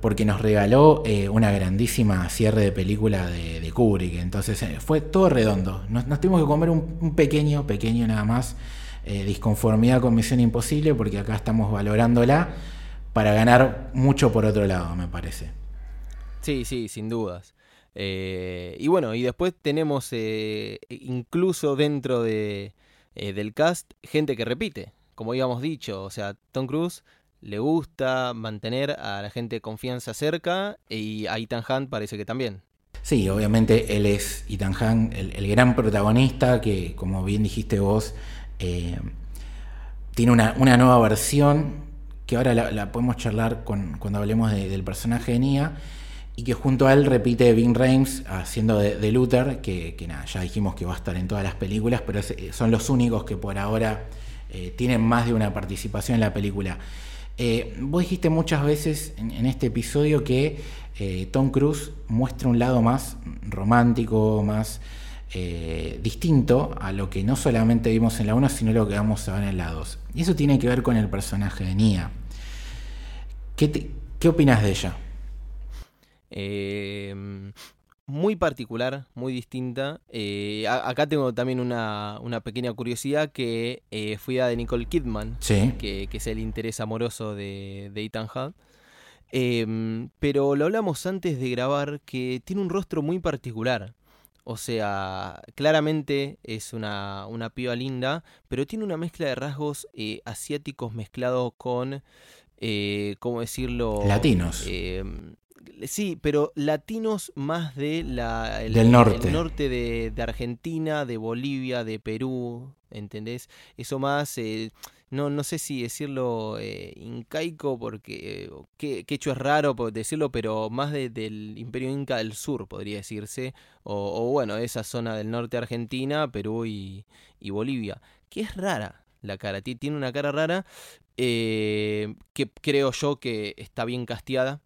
porque nos regaló eh, una grandísima cierre de película de, Kubrick. Entonces eh, fue todo redondo. Nos, tuvimos que comer un, pequeño, pequeño nada más, eh, disconformidad con Misión Imposible, porque acá estamos valorándola para ganar mucho por otro lado, me parece. Sí, sí, sin dudas. Y bueno, y después tenemos incluso dentro de, del cast gente que repite, como habíamos dicho, o sea, Tom Cruise le gusta mantener a la gente de confianza cerca y a Ethan Hunt parece que también. Sí, obviamente él es Ethan Hunt, el, gran protagonista que, como bien dijiste vos, tiene una, nueva versión que ahora la, podemos charlar cuando hablemos del personaje de Nia y que junto a él repite Vin Reims haciendo de, Luther, que, nada, ya dijimos que va a estar en todas las películas, pero son los únicos que por ahora eh, tienen más de una participación en la película. Eh, vos dijiste muchas veces en, este episodio que eh, Tom Cruise muestra un lado más romántico, más distinto a lo que no solamente vimos en la 1, sino lo que vamos a ver en la 2. Y eso tiene que ver con el personaje de Nia. ¿Qué, qué opinas de ella? Muy particular, muy distinta. Eh, acá tengo también una, pequeña curiosidad que eh, fui a de Nicole Kidman, que, es el interés amoroso de, Ethan Hunt. Em, pero lo hablamos antes de grabar que tiene un rostro muy particular. O sea, claramente es una, una piba linda, pero tiene una mezcla de rasgos eh, asiáticos mezclados con, ¿cómo decirlo? Latinos. Em, Sí, pero latinos más de la, el, del norte, norte de, Argentina, de Bolivia, de Perú, ¿entendés? Eso más, eh, no, no sé si decirlo eh, incaico, porque eh, que, hecho es raro decirlo, pero más del imperio inca del sur, podría decirse, o, bueno, esa zona del norte de Argentina, Perú y, y Bolivia, que es rara la cara, tiene una cara rara, que creo yo que está bien casteada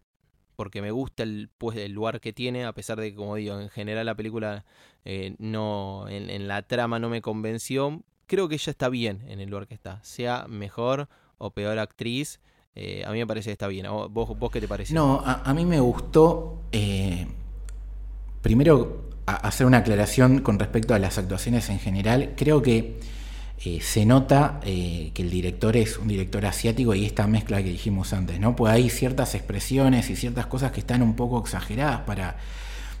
porque me gusta el, pues, el lugar que tiene, a pesar de que, como digo, en general la película eh, no en, la trama no me convenció. Creo que ella está bien en el lugar que está, sea mejor o peor actriz. Eh, a mí me parece que está bien. ¿Vos, vos qué te parece? No, a, mí me gustó. Eh, primero, hacer una aclaración con respecto a las actuaciones en general. Creo que eh, se nota eh, que el director es un director asiático y esta mezcla que dijimos antes, ¿no? Pues hay ciertas expresiones y ciertas cosas que están un poco exageradas para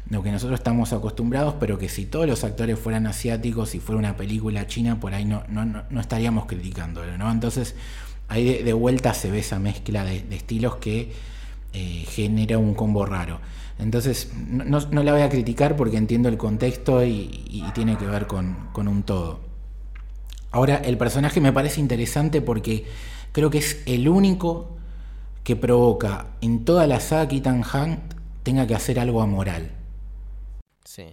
lo que nosotros estamos acostumbrados, pero que si todos los actores fueran asiáticos y fuera una película china, por ahí no, no, no estaríamos criticándolo, ¿no? Entonces, ahí de, vuelta se ve esa mezcla de, estilos que eh, genera un combo raro. Entonces, no, la voy a criticar porque entiendo el contexto y, tiene que ver con, con un todo. Ahora, el personaje me parece interesante porque creo que es el único que provoca en toda la saga que Ethan Hunt tenga que hacer algo amoral. Sí.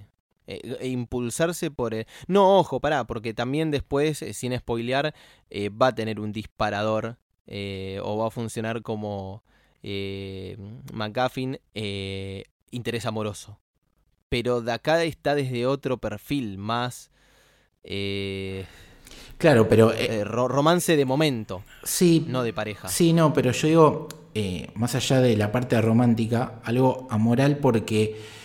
E, e impulsarse por... El... No, ojo, pará, porque también después, eh, sin spoilear, eh, va a tener un disparador eh, o va a funcionar como McGuffin interés amoroso. Pero de acá está desde otro perfil, más... Claro, pero... Eh, eh, romance de momento. Sí. No de pareja. Sí, no, pero yo digo, eh, más allá de la parte romántica, algo amoral porque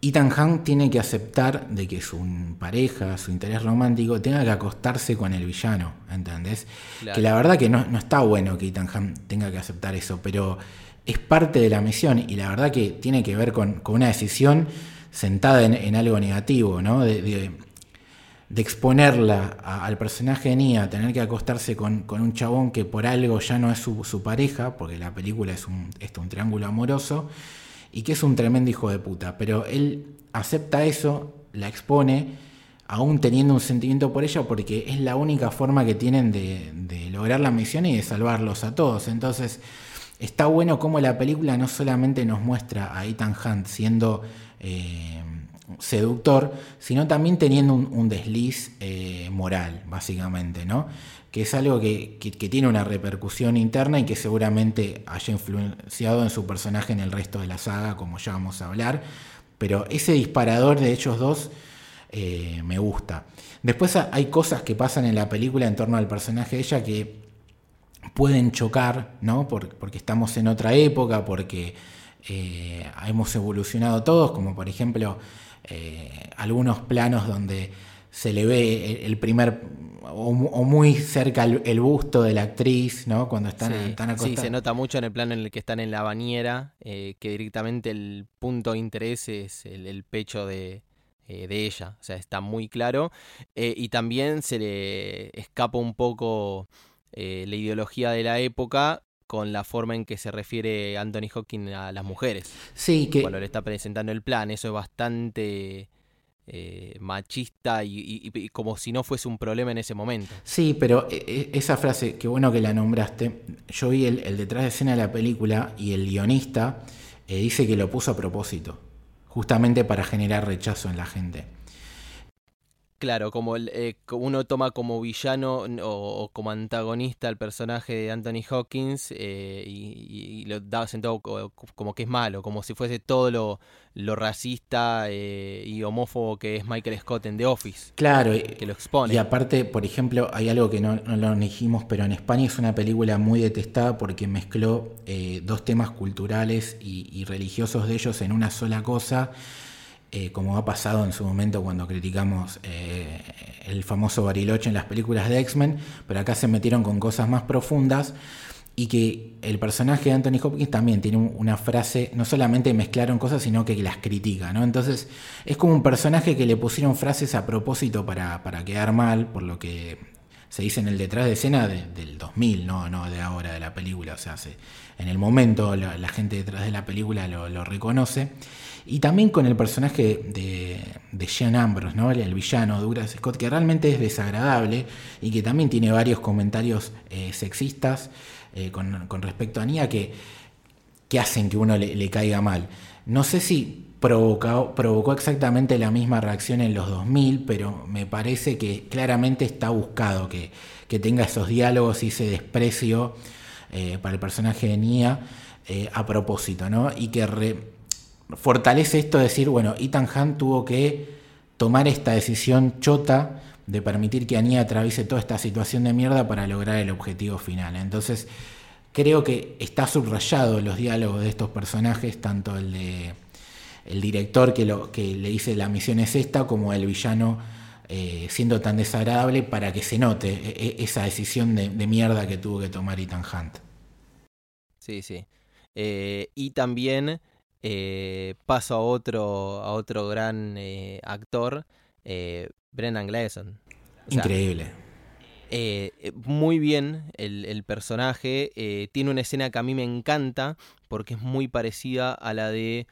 Ethan Hunt tiene que aceptar de que su pareja, su interés romántico, tenga que acostarse con el villano, ¿entendés? Que la verdad que no, está bueno que Ethan Hunt tenga que aceptar eso, pero es parte de la misión y la verdad que tiene que ver con, una decisión sentada en, algo negativo, ¿no? de, de exponerla al personaje de Nia tener que acostarse con, un chabón que por algo ya no es su, pareja, porque la película es un, un triángulo amoroso, y que es un tremendo hijo de puta. Pero él acepta eso, la expone, aún teniendo un sentimiento por ella, porque es la única forma que tienen de, lograr la misión y de salvarlos a todos. Entonces, está bueno como la película no solamente nos muestra a Ethan Hunt siendo... Eh, seductor, sino también teniendo un, desliz eh, moral, básicamente, ¿no? Que es algo que, tiene una repercusión interna y que seguramente haya influenciado en su personaje en el resto de la saga, como ya vamos a hablar. Pero ese disparador de Hechos dos eh, me gusta. Después hay cosas que pasan en la película en torno al personaje de ella que pueden chocar, ¿no? porque estamos en otra época, porque eh, hemos evolucionado todos, como por ejemplo eh, algunos planos donde se le ve el primer o, muy cerca el, busto de la actriz, ¿no? Cuando están, sí, acostadas. Sí, se nota mucho en el plano en el que están en la bañera, eh, que directamente el punto de interés es el, pecho de, eh, de, ella, o sea, está muy claro. Eh, y también se le escapa un poco la ideología de la época con la forma en que se refiere Anthony Hawking a las mujeres. Sí, que... Cuando le está presentando el plan, eso es bastante eh, machista y, como si no fuese un problema en ese momento. Sí, pero eh, eh, esa frase, qué bueno que la nombraste, yo vi el, detrás de escena de la película y el guionista dice que lo puso a propósito, justamente para generar rechazo en la gente. Claro, como el, eh, uno toma como villano o, como antagonista al personaje de Anthony Hawkins eh, y, lo da sentado como que es malo, como si fuese todo lo, lo racista eh, y homófobo que es Michael Scott en The Office. Claro, que lo expone. Y aparte, por ejemplo, hay algo que no, no lo dijimos, pero en España es una película muy detestada porque mezcló dos temas culturales y, y religiosos de ellos en una sola cosa eh, como ha pasado en su momento cuando criticamos eh, el famoso Bariloche en las películas de X-Men, pero acá se metieron con cosas más profundas y que el personaje de Anthony Hopkins también tiene una frase, no solamente mezclaron cosas, sino que las critica, ¿no? Entonces es como un personaje que le pusieron frases a propósito para, quedar mal, por lo que se dice en el detrás de escena del 2000, no, no de ahora de la película, o sea, en el momento la, gente detrás de la película lo reconoce. Y también con el personaje de, de Jean Ambrose, ¿no? el, villano Douglas Scott, que realmente es desagradable y que también tiene varios comentarios eh, sexistas eh, con, respecto a Nia que, que hacen que uno le, caiga mal. No sé si provocó, provocó exactamente la misma reacción en los 2000, pero me parece que claramente está buscado que, tenga esos diálogos y ese desprecio eh, para el personaje de Nia a propósito, ¿no? Y que fortalece esto de decir, bueno, Ethan Hunt tuvo que tomar esta decisión chota de permitir que Ania atraviese toda esta situación de mierda para lograr el objetivo final. Entonces, creo que está subrayado los diálogos de estos personajes, tanto el de el director que, lo, que le dice la misión es esta, como el villano eh, siendo tan desagradable para que se note e, e, esa decisión de, mierda que tuvo que tomar Ethan Hunt. Sí, sí. Eh, y también eh, paso a otro, a otro gran eh, actor, eh, Brendan Gleeson. Increíble. muy bien el, personaje. tiene una escena que a mí me encanta porque es muy parecida a la de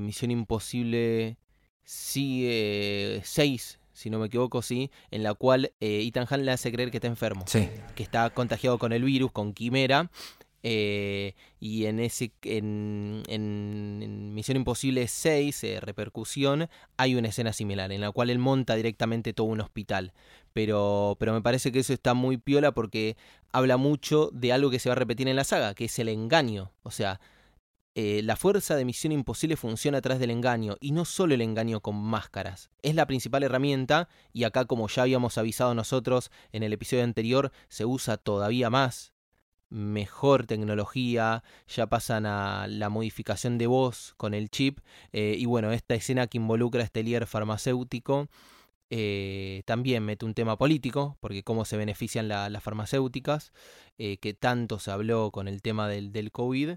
Misión Imposible 6, si no me equivoco, sí, en la cual Ethan Hunt le hace creer que está enfermo. Que está contagiado con el virus, con quimera. Eh, y en, ese, en, Misión Imposible 6, eh, Repercusión, hay una escena similar en la cual él monta directamente todo un hospital. Pero, pero me parece que eso está muy piola porque habla mucho de algo que se va a repetir en la saga, que es el engaño. O sea, eh, la fuerza de Misión Imposible funciona a través del engaño, y no solo el engaño con máscaras. Es la principal herramienta, y acá como ya habíamos avisado nosotros en el episodio anterior, se usa todavía más mejor tecnología, ya pasan a la modificación de voz con el chip eh, y bueno, esta escena que involucra a este líder farmacéutico eh, también mete un tema político, porque cómo se benefician las farmacéuticas, eh, que tanto se habló con el tema del, del COVID.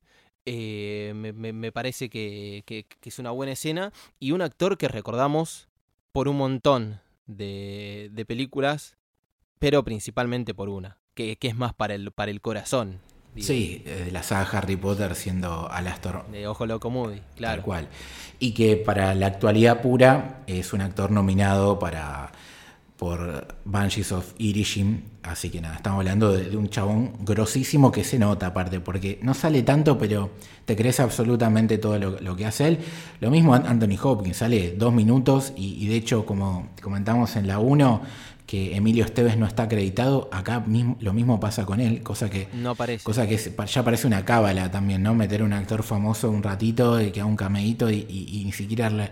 Me, parece que, es una buena escena y un actor que recordamos por un montón de, de películas, pero principalmente por una que, es más para el, para el corazón. Sí, de la saga Harry Potter siendo Alastor. De Ojo Loco Moody, claro. Tal cual. Y que para la actualidad pura es un actor nominado para por Banshees of Irishim. Así que nada, estamos hablando de, un chabón grosísimo que se nota aparte, porque no sale tanto, pero te crees absolutamente todo lo, que hace él. Lo mismo Anthony Hopkins, sale dos minutos y, y de hecho, como comentamos en la 1, que Emilio Esteves no está acreditado, acá mismo, lo mismo pasa con él, cosa que, no parece. cosa que ya parece una cábala también, ¿no? Meter un actor famoso un ratito y que haga un cameíto y, ni siquiera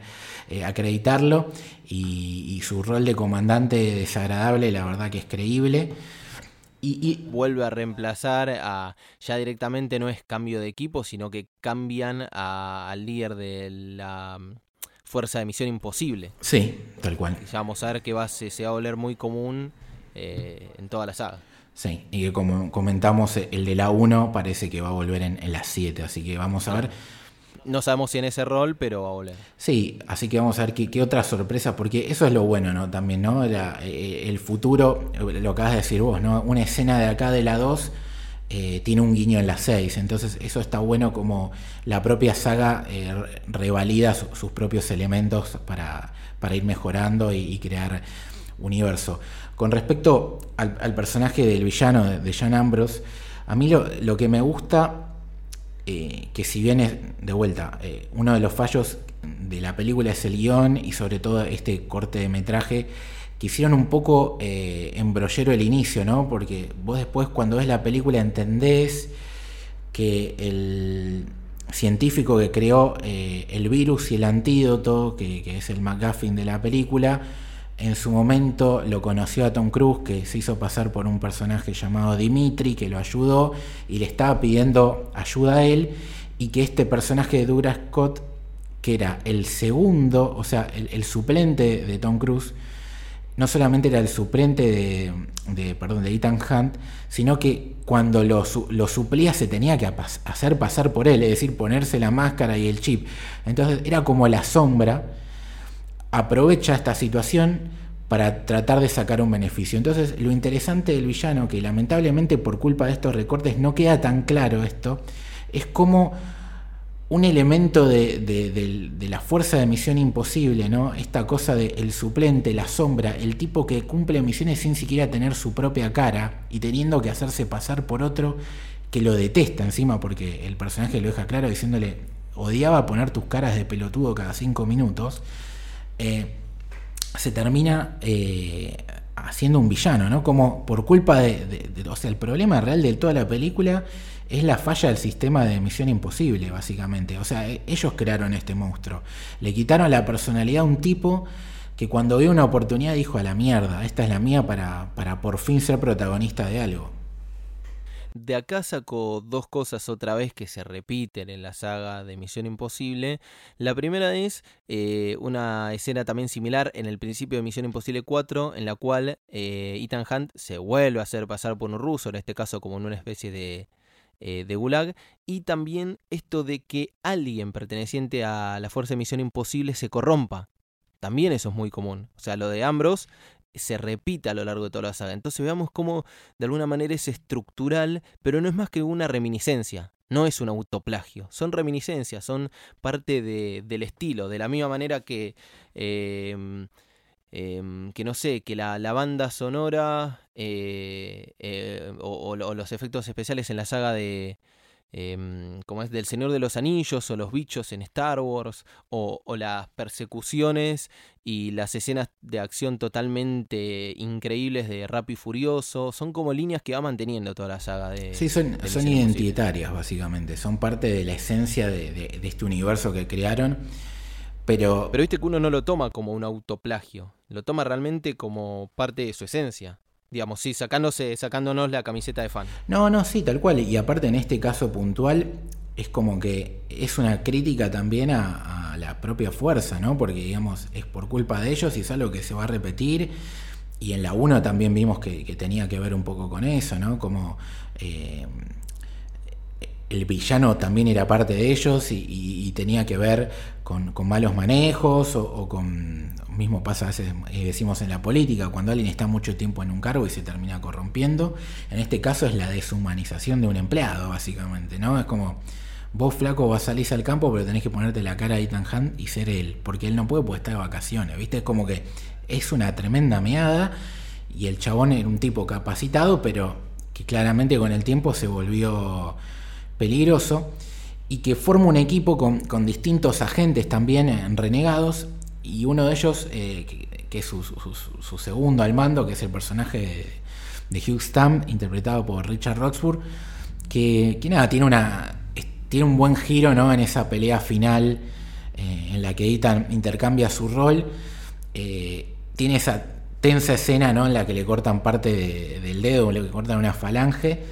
eh, acreditarlo. Y, su rol de comandante desagradable, la verdad que es creíble. Y, vuelve a reemplazar a. Ya directamente no es cambio de equipo, sino que cambian al líder de la fuerza de misión imposible. Sí, tal cual. ya vamos a ver que va, se, se va a volver muy común eh, en toda la saga. Sí, y que como comentamos, el de la 1 parece que va a volver en, en la 7, así que vamos a ver. No sabemos si en ese rol, pero va a volver. Sí, así que vamos a ver qué, qué otra sorpresa, porque eso es lo bueno, ¿no? También, ¿no? La- eh, el futuro, lo acabas de decir vos, ¿no? Una escena de acá de la 2 eh, tiene un guiño en la 6, entonces eso está bueno como la propia saga eh, re- revalida su- sus propios elementos para, para ir mejorando y, crear universo. Con respecto al, personaje del villano de, de Jan Ambrose, a mí lo, que me gusta eh, que si bien es, de vuelta, uno de los fallos de la película es el guion y sobre todo este corte de metraje, que hicieron un poco eh, embrollero el inicio, ¿no? Porque vos después cuando ves la película entendés que el científico que creó eh, el virus y el antídoto, que, que es el McGuffin de la película, en su momento lo conoció a Tom Cruise, que se hizo pasar por un personaje llamado Dimitri, que lo ayudó y le estaba pidiendo ayuda a él, y que este personaje de Douglas Scott, que era el segundo, o sea, el, el suplente de Tom Cruise, no solamente era el suplente de, de, perdón, de Ethan Hunt, sino que cuando lo, lo suplía se tenía que hacer pasar por él, es decir, ponerse la máscara y el chip. Entonces era como la sombra, aprovecha esta situación para tratar de sacar un beneficio. Entonces lo interesante del villano, que lamentablemente por culpa de estos recortes no queda tan claro esto, es como un elemento de, de- de la fuerza de misión imposible, ¿no? Esta cosa de el suplente, la sombra, el tipo que cumple misiones sin siquiera tener su propia cara y teniendo que hacerse pasar por otro que lo detesta encima porque el personaje lo deja claro diciéndole odiaba poner tus caras de pelotudo cada cinco minutos. eh, se termina eh, haciendo un villano, ¿no? Como por culpa de, O sea, el problema real de toda la película es la falla del sistema de Misión Imposible, básicamente. O sea, e- ellos crearon este monstruo. Le quitaron la personalidad a un tipo que cuando vio una oportunidad dijo a la mierda, esta es la mía para, para por fin ser protagonista de algo. De acá saco dos cosas otra vez que se repiten en la saga de Misión Imposible. La primera es eh, una escena también similar en el principio de Misión Imposible 4, en la cual eh, Ethan Hunt se vuelve a hacer pasar por un ruso, en este caso como en una especie de, eh, de gulag. Y también esto de que alguien perteneciente a la Fuerza de Misión Imposible se corrompa. También eso es muy común. O sea, lo de Ambrose se repite a lo largo de toda la saga. Entonces veamos cómo de alguna manera es estructural, pero no es más que una reminiscencia. No es un autoplagio, son reminiscencias, son parte de- del estilo, de la misma manera que, eh, em, que no sé, que la, la banda sonora eh, eh, o los efectos especiales en la saga de, em, como es del Señor de los Anillos o los bichos en Star Wars o, o las persecuciones y las escenas de acción totalmente increíbles de Rápido y Furioso son como líneas que va manteniendo toda la saga de Sí, son, de identitarias, básicamente. Son parte de la esencia de, de- de este universo que crearon. Pero, Pero viste que uno no lo toma como un autoplagio, lo toma realmente como parte de su esencia. Digamos, sí, sacándose, sacándonos la camiseta de fan. No, no, sí, tal cual. Y aparte en este caso puntual es como que es una crítica también a, la propia fuerza, ¿no? Porque digamos, es por culpa de ellos y es algo que se va a repetir. Y en la 1 también vimos que, que tenía que ver un poco con eso, ¿no? Como eh, el villano también era parte de ellos y, tenía que ver con, con malos manejos o, o con, mismo pasa a veces, eh, decimos en la política, cuando alguien está mucho tiempo en un cargo y se termina corrompiendo, en este caso es la deshumanización de un empleado, básicamente, ¿no? Es como, vos flaco vas a salir al campo, pero tenés que ponerte la cara de Ethan Hunt y ser él, porque él no puede porque está de vacaciones, ¿viste? Es como que es una tremenda meada y el chabón era un tipo capacitado, pero que claramente con el tiempo se volvió peligroso y que forma un equipo con, con distintos agentes también en renegados y uno de ellos, eh, que, es su, su- segundo al mando, que es el personaje de, de Hugh Stamp, interpretado por Richard Roxburgh, que, que nada, tiene, una, tiene un buen giro ¿no? en esa pelea final eh, en la que Ethan intercambia su rol. Eh, tiene esa tensa escena ¿no? en la que le cortan parte de- del dedo, le cortan una falange.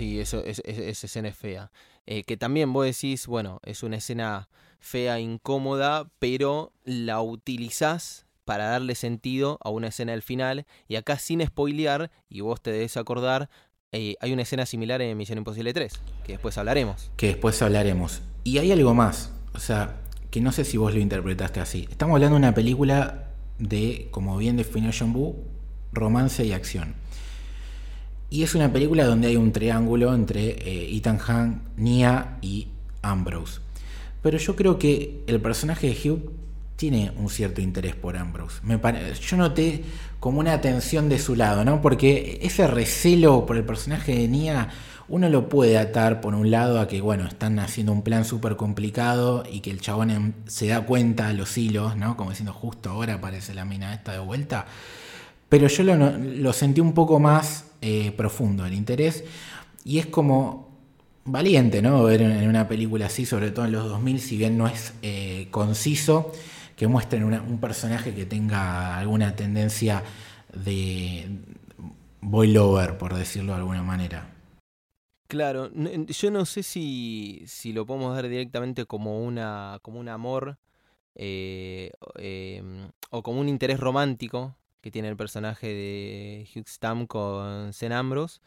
Sí, eso, es, es- esa escena es fea. Eh, que también vos decís, bueno, es una escena fea, incómoda, pero la utilizás para darle sentido a una escena del final. Y acá sin spoilear, y vos te debes acordar, eh, hay una escena similar en Misión Imposible 3, que después hablaremos. Que después hablaremos. Y hay algo más, o sea, que no sé si vos lo interpretaste así. Estamos hablando de una película de, como bien definió John Boo, romance y acción. Y es una película donde hay un triángulo entre eh, Ethan Hunt, Nia y Ambrose. Pero yo creo que el personaje de Hugh tiene un cierto interés por Ambrose. Me yo noté como una tensión de su lado, ¿no? Porque ese recelo por el personaje de Nia, uno lo puede atar por un lado a que, bueno, están haciendo un plan súper complicado y que el chabón se da cuenta a los hilos, ¿no? Como diciendo, justo ahora aparece la mina esta de vuelta. Pero yo lo, sentí un poco más eh, profundo, el interés. Y es como valiente, ¿no? Ver en una película así, sobre todo en los 2000, si bien no es eh, conciso, que muestren un personaje que tenga alguna tendencia de boy lover, por decirlo de alguna manera. Claro, yo no sé si, si lo podemos ver directamente como una como un amor eh, em, o como un interés romántico que tiene el personaje de Hugh Stam con Zen Ambrose,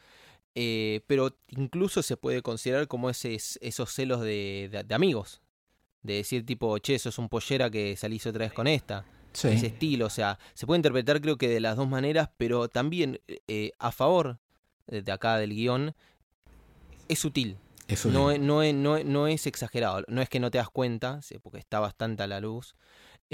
eh, pero incluso se puede considerar como ese, esos celos de, amigos. De decir tipo, che, eso es un pollera que salís otra vez con esta. Ese estilo, o sea, se puede interpretar creo que de las dos maneras, pero también eh, a favor de acá del guion, es sutil. No, no, no, no, es exagerado, no es que no te das cuenta, porque está bastante a la luz,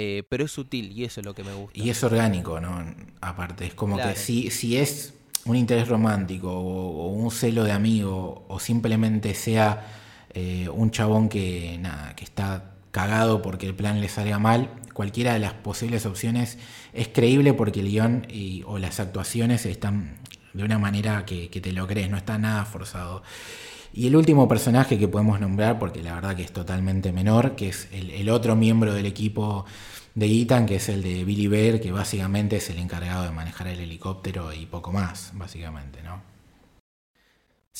eh, pero es sutil y eso es lo que me gusta. Y es orgánico, ¿no? Aparte, es como que si, si es un interés romántico o, un celo de amigo o simplemente sea eh, un chabón que, nada, que está cagado porque el plan le salga mal, cualquiera de las posibles opciones es creíble porque el guion y, o las actuaciones están de una manera que, te lo crees, no está nada forzado. Y el último personaje que podemos nombrar, porque la verdad que es totalmente menor, que es el, otro miembro del equipo de Ethan, que es el de Billy Bear, que básicamente es el encargado de manejar el helicóptero y poco más, básicamente, ¿no?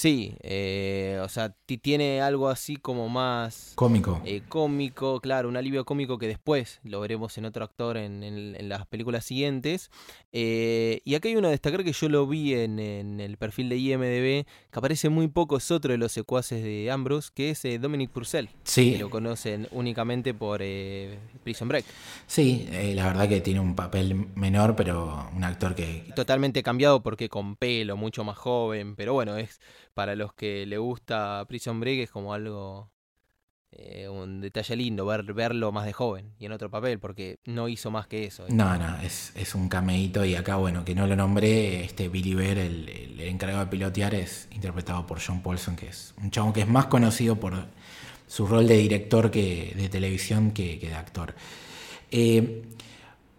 Sí, eh, o sea, tiene algo así como más... Cómico. Eh, cómico, claro, un alivio cómico que después lo veremos en otro actor en, las películas siguientes. Eh, y acá hay uno a destacar que yo lo vi en, el perfil de IMDB, que aparece muy poco, es otro de los secuaces de Ambrose, que es Dominic Purcell. Sí. Que lo conocen únicamente por Prison Break. Sí, la verdad que tiene un papel menor, pero un actor que... Totalmente cambiado porque con pelo, mucho más joven, pero bueno, es para los que le gusta Prison Break es como algo, eh, un detalle lindo, ver, verlo más de joven y en otro papel, porque no hizo más que eso. No, no, es, es un cameíto y acá, bueno, que no lo nombré, este Billy Bear, el, el, encargado de pilotear, es interpretado por John Paulson, que es un chabón que es más conocido por su rol de director que de televisión que, de actor. Eh,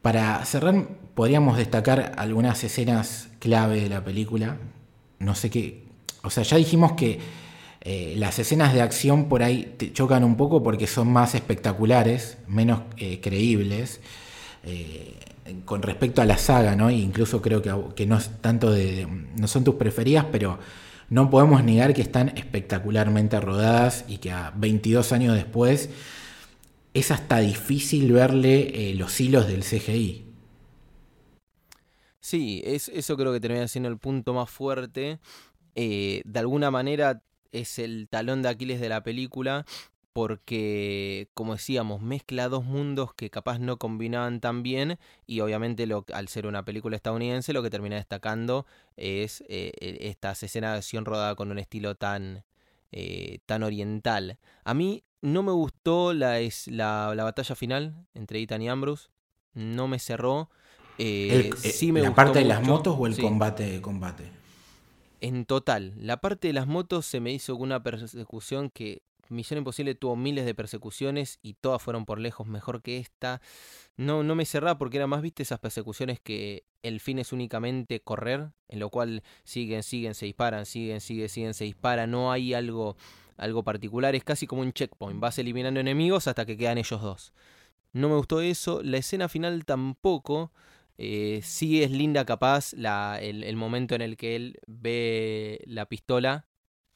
para cerrar, podríamos destacar algunas escenas clave de la película. No sé qué, o sea, ya dijimos que eh, las escenas de acción por ahí te chocan un poco porque son más espectaculares, menos eh, creíbles. Eh, con respecto a la saga, ¿no? incluso creo que, no es tanto de. no son tus preferidas, pero no podemos negar que están espectacularmente rodadas y que a 22 años después es hasta difícil verle los hilos del CGI. Sí, es, eso creo que termina siendo el punto más fuerte. Eh, de alguna manera es el talón de Aquiles de la película porque, como decíamos, mezcla dos mundos que capaz no combinaban tan bien y obviamente lo, al ser una película estadounidense lo que termina destacando es eh, e, esta escena de acción rodada con un estilo tan, eh, tan oriental. A mí no me gustó la, la, la, batalla final entre Ethan y Ambrose, no me cerró. sí me ¿La parte de las motos o el combate? combate? En total. La parte de las motos se me hizo una persecución que Misión Imposible tuvo miles de persecuciones y todas fueron por lejos mejor que esta. No, no me cerraba porque era más, viste, esas persecuciones que el fin es únicamente correr, en lo cual siguen, siguen, se disparan, siguen, siguen, siguen, se disparan. No hay algo, algo particular, es casi como un checkpoint. Vas eliminando enemigos hasta que quedan ellos dos. No me gustó eso. La escena final tampoco. Eh, sí es linda capaz la, el, momento en el que él ve la pistola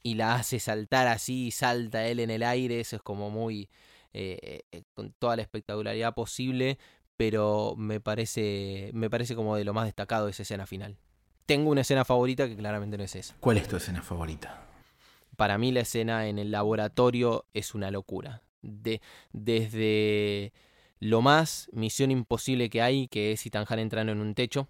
y la hace saltar así, salta él en el aire, eso es como muy... Eh, eh, con toda la espectacularidad posible, pero me parece, me parece como de lo más destacado esa escena final. Tengo una escena favorita que claramente no es esa. ¿Cuál es tu escena favorita? Para mí la escena en el laboratorio es una locura. De, desde lo más misión imposible que hay, que es Itanjan entrando en un techo,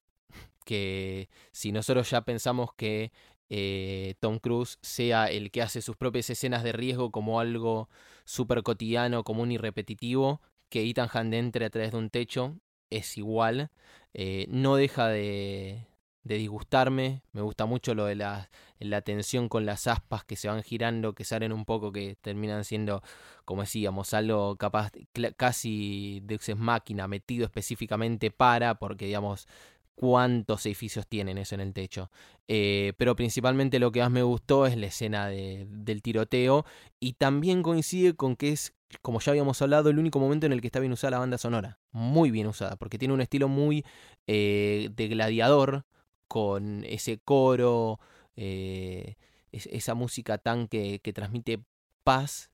que si nosotros ya pensamos que eh, Tom Cruise sea el que hace sus propias escenas de riesgo como algo súper cotidiano, común y repetitivo, que Ethan Hunt entre a través de un techo es igual. Eh, no deja de, de disgustarme. Me gusta mucho lo de la, la tensión con las aspas que se van girando, que salen un poco, que terminan siendo, como decíamos, algo capaz, casi de máquina, metido específicamente para, porque digamos, cuántos edificios tienen eso en el techo. Eh, pero principalmente lo que más me gustó es la escena de, del tiroteo y también coincide con que es, como ya habíamos hablado, el único momento en el que está bien usada la banda sonora. Muy bien usada, porque tiene un estilo muy eh, de gladiador, con ese coro, eh, esa música tan que, que transmite paz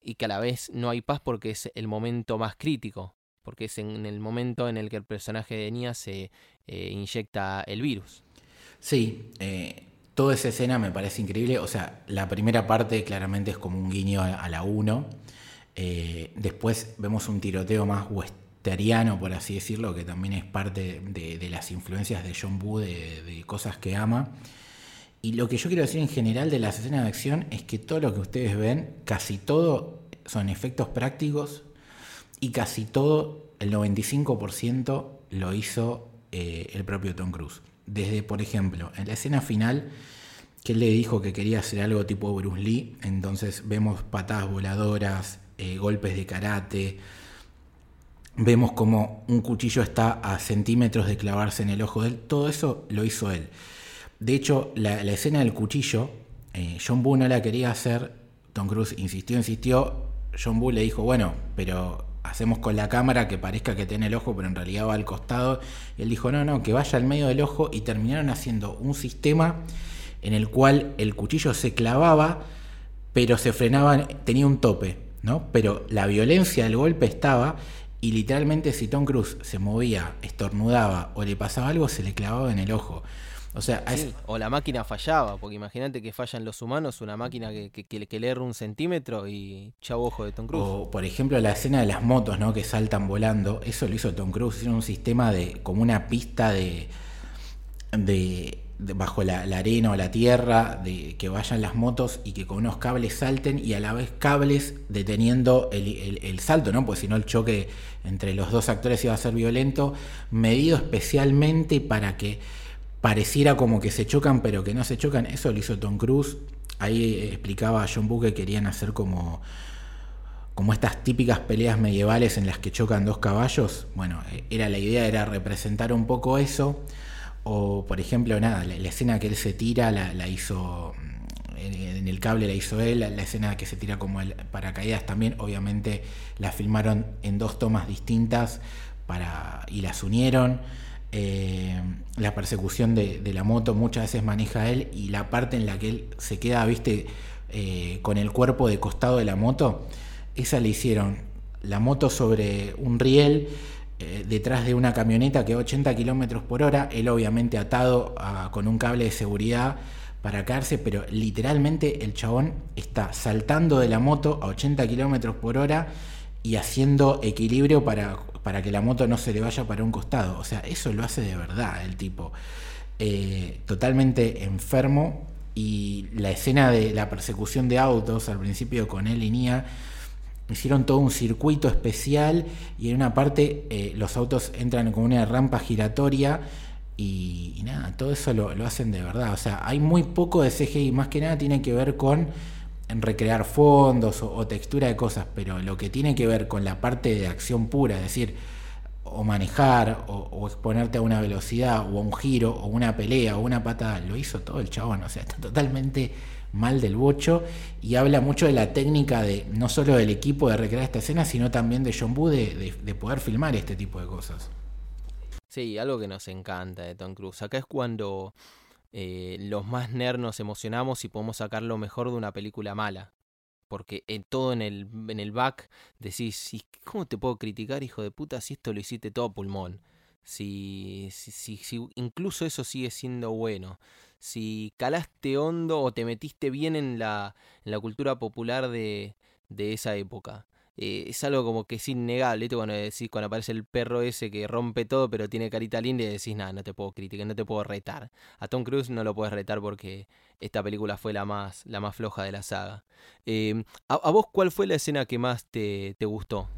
y que a la vez no hay paz porque es el momento más crítico porque es en el momento en el que el personaje de Nia se eh, inyecta el virus. Sí, eh, toda esa escena me parece increíble. O sea, la primera parte claramente es como un guiño a, la 1. Eh, después vemos un tiroteo más westeriano, por así decirlo, que también es parte de, las influencias de John Woo, de, de, cosas que ama. Y lo que yo quiero decir en general de las escenas de acción es que todo lo que ustedes ven, casi todo son efectos prácticos y casi todo, el 95%, lo hizo eh, el propio Tom Cruise. Desde, por ejemplo, en la escena final, que él le dijo que quería hacer algo tipo Bruce Lee, entonces vemos patadas voladoras, eh, golpes de karate, vemos como un cuchillo está a centímetros de clavarse en el ojo de él, todo eso lo hizo él. De hecho, la, escena del cuchillo, eh, John Boo no la quería hacer, Tom Cruise insistió, insistió, John Boo le dijo, bueno, pero hacemos con la cámara que parezca que tiene el ojo, pero en realidad va al costado. él dijo, no, no, que vaya al medio del ojo y terminaron haciendo un sistema en el cual el cuchillo se clavaba, pero se frenaba, tenía un tope, ¿no? Pero la violencia del golpe estaba y literalmente si Tom Cruise se movía, estornudaba o le pasaba algo, se le clavaba en el ojo. O sea, o la máquina fallaba, porque imagínate que fallan los humanos, una máquina que, que, que, le erra un centímetro y chavo ojo de Tom Cruise. O, por ejemplo, la escena de las motos, ¿no? Que saltan volando, eso lo hizo Tom Cruise, hicieron un sistema de, como una pista de, de, bajo la, arena o la tierra, de que vayan las motos y que con unos cables salten y a la vez cables deteniendo el, el salto, ¿no? Pues si no el choque entre los dos actores iba a ser violento, medido especialmente para que pareciera como que se chocan, pero que no se chocan. Eso lo hizo Tom Cruise. Ahí explicaba a John Boo que querían hacer como, como estas típicas peleas medievales en las que chocan dos caballos. Bueno, era la idea era representar un poco eso. O, por ejemplo, nada, la, escena que él se tira la, hizo en, el cable la hizo él, la, escena que se tira como el paracaídas también, obviamente la filmaron en dos tomas distintas para, y las unieron. Eh, la persecución de, la moto muchas veces maneja él y la parte en la que él se queda, viste, eh, con el cuerpo de costado de la moto, esa le hicieron la moto sobre un riel eh, detrás de una camioneta que a 80 kilómetros por hora, él obviamente atado con un cable de seguridad para caerse, pero literalmente el chabón está saltando de la moto a 80 kilómetros por hora y haciendo equilibrio para para que la moto no se le vaya para un costado. O sea, eso lo hace de verdad el tipo. Eh, totalmente enfermo. Y la escena de la persecución de autos al principio con él y Nia hicieron todo un circuito especial y en una parte eh, los autos entran con una rampa giratoria y, nada, todo eso lo, lo, hacen de verdad. O sea, hay muy poco de CGI, más que nada tiene que ver con recrear fondos o, textura de cosas, pero lo que tiene que ver con la parte de acción pura, es decir, o manejar, o, exponerte a una velocidad, o a un giro, o una pelea, o una patada, lo hizo todo el chabón, o sea, está totalmente mal del bocho y habla mucho de la técnica de no solo del equipo de recrear esta escena, sino también de John Boo de, de poder filmar este tipo de cosas. Sí, algo que nos encanta de Tom Cruise. Acá es cuando eh, los más nerds nos emocionamos y podemos sacar lo mejor de una película mala. Porque en todo en el, en el back decís, ¿cómo te puedo criticar, hijo de puta, si esto lo hiciste todo pulmón? Si, si, si, incluso eso sigue siendo bueno. Si calaste hondo o te metiste bien en la, cultura popular de, esa época. Eh, es algo como que es innegable. Cuando, decís, cuando aparece el perro ese que rompe todo, pero tiene carita linda y decís, nada, no te puedo criticar, no te puedo retar. A Tom Cruise no lo puedes retar porque esta película fue la más, la más floja de la saga. Em, ¿a, vos cuál fue la escena que más te, gustó?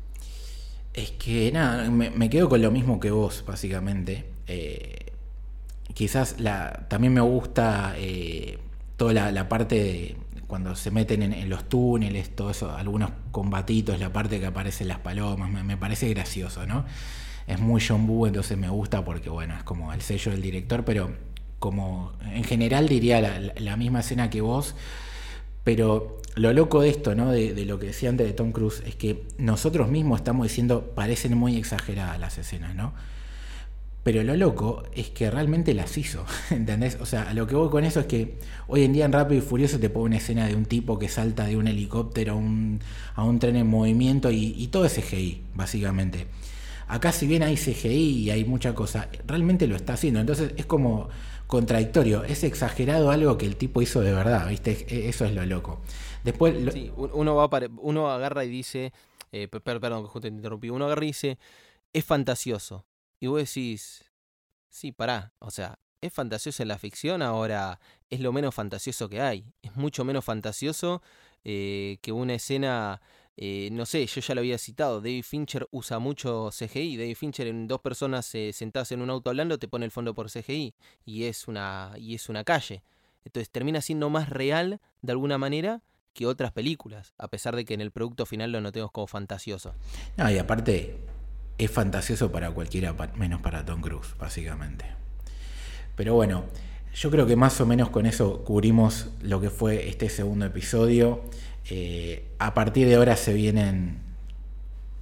Es que nada, me, quedo con lo mismo que vos, básicamente. Eh, quizás la, también me gusta eh, toda la, parte de cuando se meten en, los túneles, todo eso, algunos combatitos, la parte que aparecen las palomas, me, parece gracioso, ¿no? Es muy John Boo, entonces me gusta porque, bueno, es como el sello del director, pero como en general diría la, misma escena que vos, pero lo loco de esto, ¿no? De, de, lo que decía antes de Tom Cruise, es que nosotros mismos estamos diciendo, parecen muy exageradas las escenas, ¿no? Pero lo loco es que realmente las hizo, (laughs) ¿entendés? O sea, lo que voy con eso es que hoy en día en Rápido y Furioso te pone una escena de un tipo que salta de un helicóptero a un, a un tren en movimiento y, todo es CGI, básicamente. Acá si bien hay CGI y hay mucha cosa, realmente lo está haciendo. Entonces es como contradictorio, es exagerado algo que el tipo hizo de verdad, ¿viste? Eso es lo loco. Después... Uno, va uno agarra y dice, eh, perdón justo te interrumpí, uno agarra y dice, es fantasioso y vos decís, sí, pará, o sea, es fantasioso en la ficción, ahora es lo menos fantasioso que hay. Es mucho menos fantasioso eh, que una escena, eh, no sé, yo ya lo había citado, David Fincher usa mucho CGI, David Fincher en dos personas eh, sentadas en un auto hablando te pone el fondo por CGI y es una, y es una calle. Entonces termina siendo más real de alguna manera que otras películas, a pesar de que en el producto final lo notemos como fantasioso. No, y aparte, es fantasioso para cualquiera, menos para Tom Cruise, básicamente. Pero bueno, yo creo que más o menos con eso cubrimos lo que fue este segundo episodio. Eh, a partir de ahora se vienen,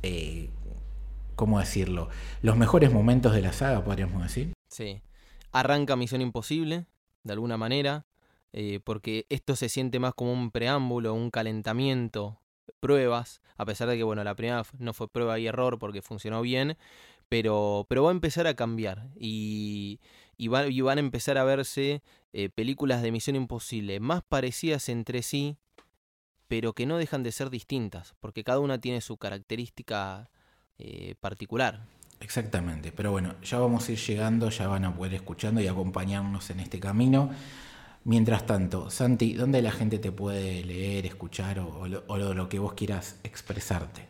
eh, ¿cómo decirlo? Los mejores momentos de la saga, podríamos decir. Sí. Arranca Misión Imposible, de alguna manera, eh, porque esto se siente más como un preámbulo, un calentamiento pruebas, a pesar de que bueno, la primera no fue prueba y error porque funcionó bien, pero, pero va a empezar a cambiar y, y, van a empezar a verse eh, películas de Misión Imposible más parecidas entre sí, pero que no dejan de ser distintas, porque cada una tiene su característica eh, particular. Exactamente, pero bueno, ya vamos a ir llegando, ya van a poder escuchando y acompañarnos en este camino. Mientras tanto, Santi, ¿dónde la gente te puede leer, escuchar o, lo, que vos quieras expresarte?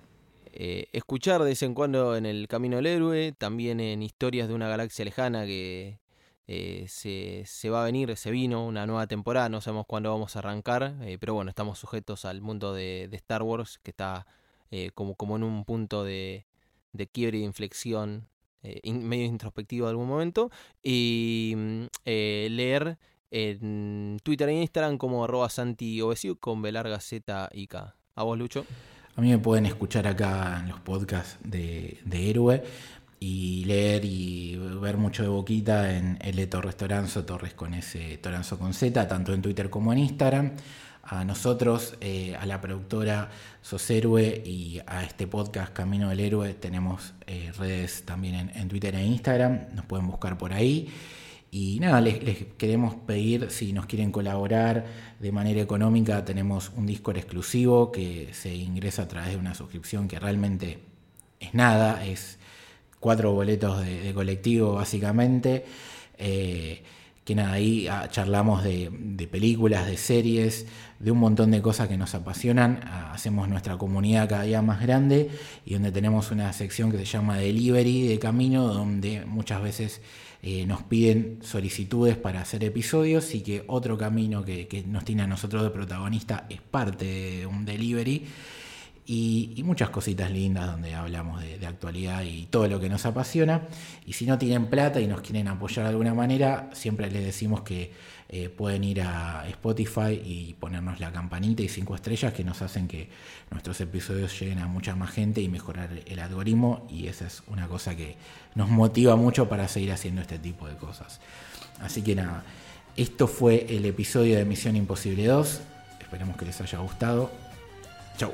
Eh, escuchar de vez en cuando en El Camino del Héroe, también en Historias de una Galaxia Lejana que eh, se, va a venir, se vino una nueva temporada, no sabemos cuándo vamos a arrancar, eh, pero bueno, estamos sujetos al mundo de, Star Wars que está como, como en un punto de, de quiebre y de inflexión medio introspectivo de algún momento, y mm, leer en Twitter e Instagram como arroba Santi con B Z y K. ¿A vos, Lucho? A mí me pueden escuchar acá en los podcasts de, Héroe y leer y ver mucho de boquita en L Torres Toranzo, Torres con ese Toranzo con Z, tanto en Twitter como en Instagram. A nosotros, eh, a la productora Sos Héroe y a este podcast Camino del Héroe tenemos eh, redes también en Twitter e Instagram, nos pueden buscar por ahí. Y nada, les, queremos pedir si nos quieren colaborar de manera económica. Tenemos un Discord exclusivo que se ingresa a través de una suscripción que realmente es nada, es cuatro boletos de, colectivo básicamente. Eh, que nada, ahí ah, charlamos de, películas, de series, de un montón de cosas que nos apasionan. Ah, hacemos nuestra comunidad cada día más grande y donde tenemos una sección que se llama Delivery de Camino, donde muchas veces eh, nos piden solicitudes para hacer episodios y que otro camino que, nos tiene a nosotros de protagonista es parte de un delivery. Y, muchas cositas lindas donde hablamos de, actualidad y todo lo que nos apasiona. Y si no tienen plata y nos quieren apoyar de alguna manera, siempre les decimos que eh, pueden ir a Spotify y ponernos la campanita y cinco estrellas que nos hacen que nuestros episodios lleguen a mucha más gente y mejorar el algoritmo y esa es una cosa que nos motiva mucho para seguir haciendo este tipo de cosas. Así que nada, Esto fue el episodio de Misión Imposible 2. Esperemos que les haya gustado. Chau.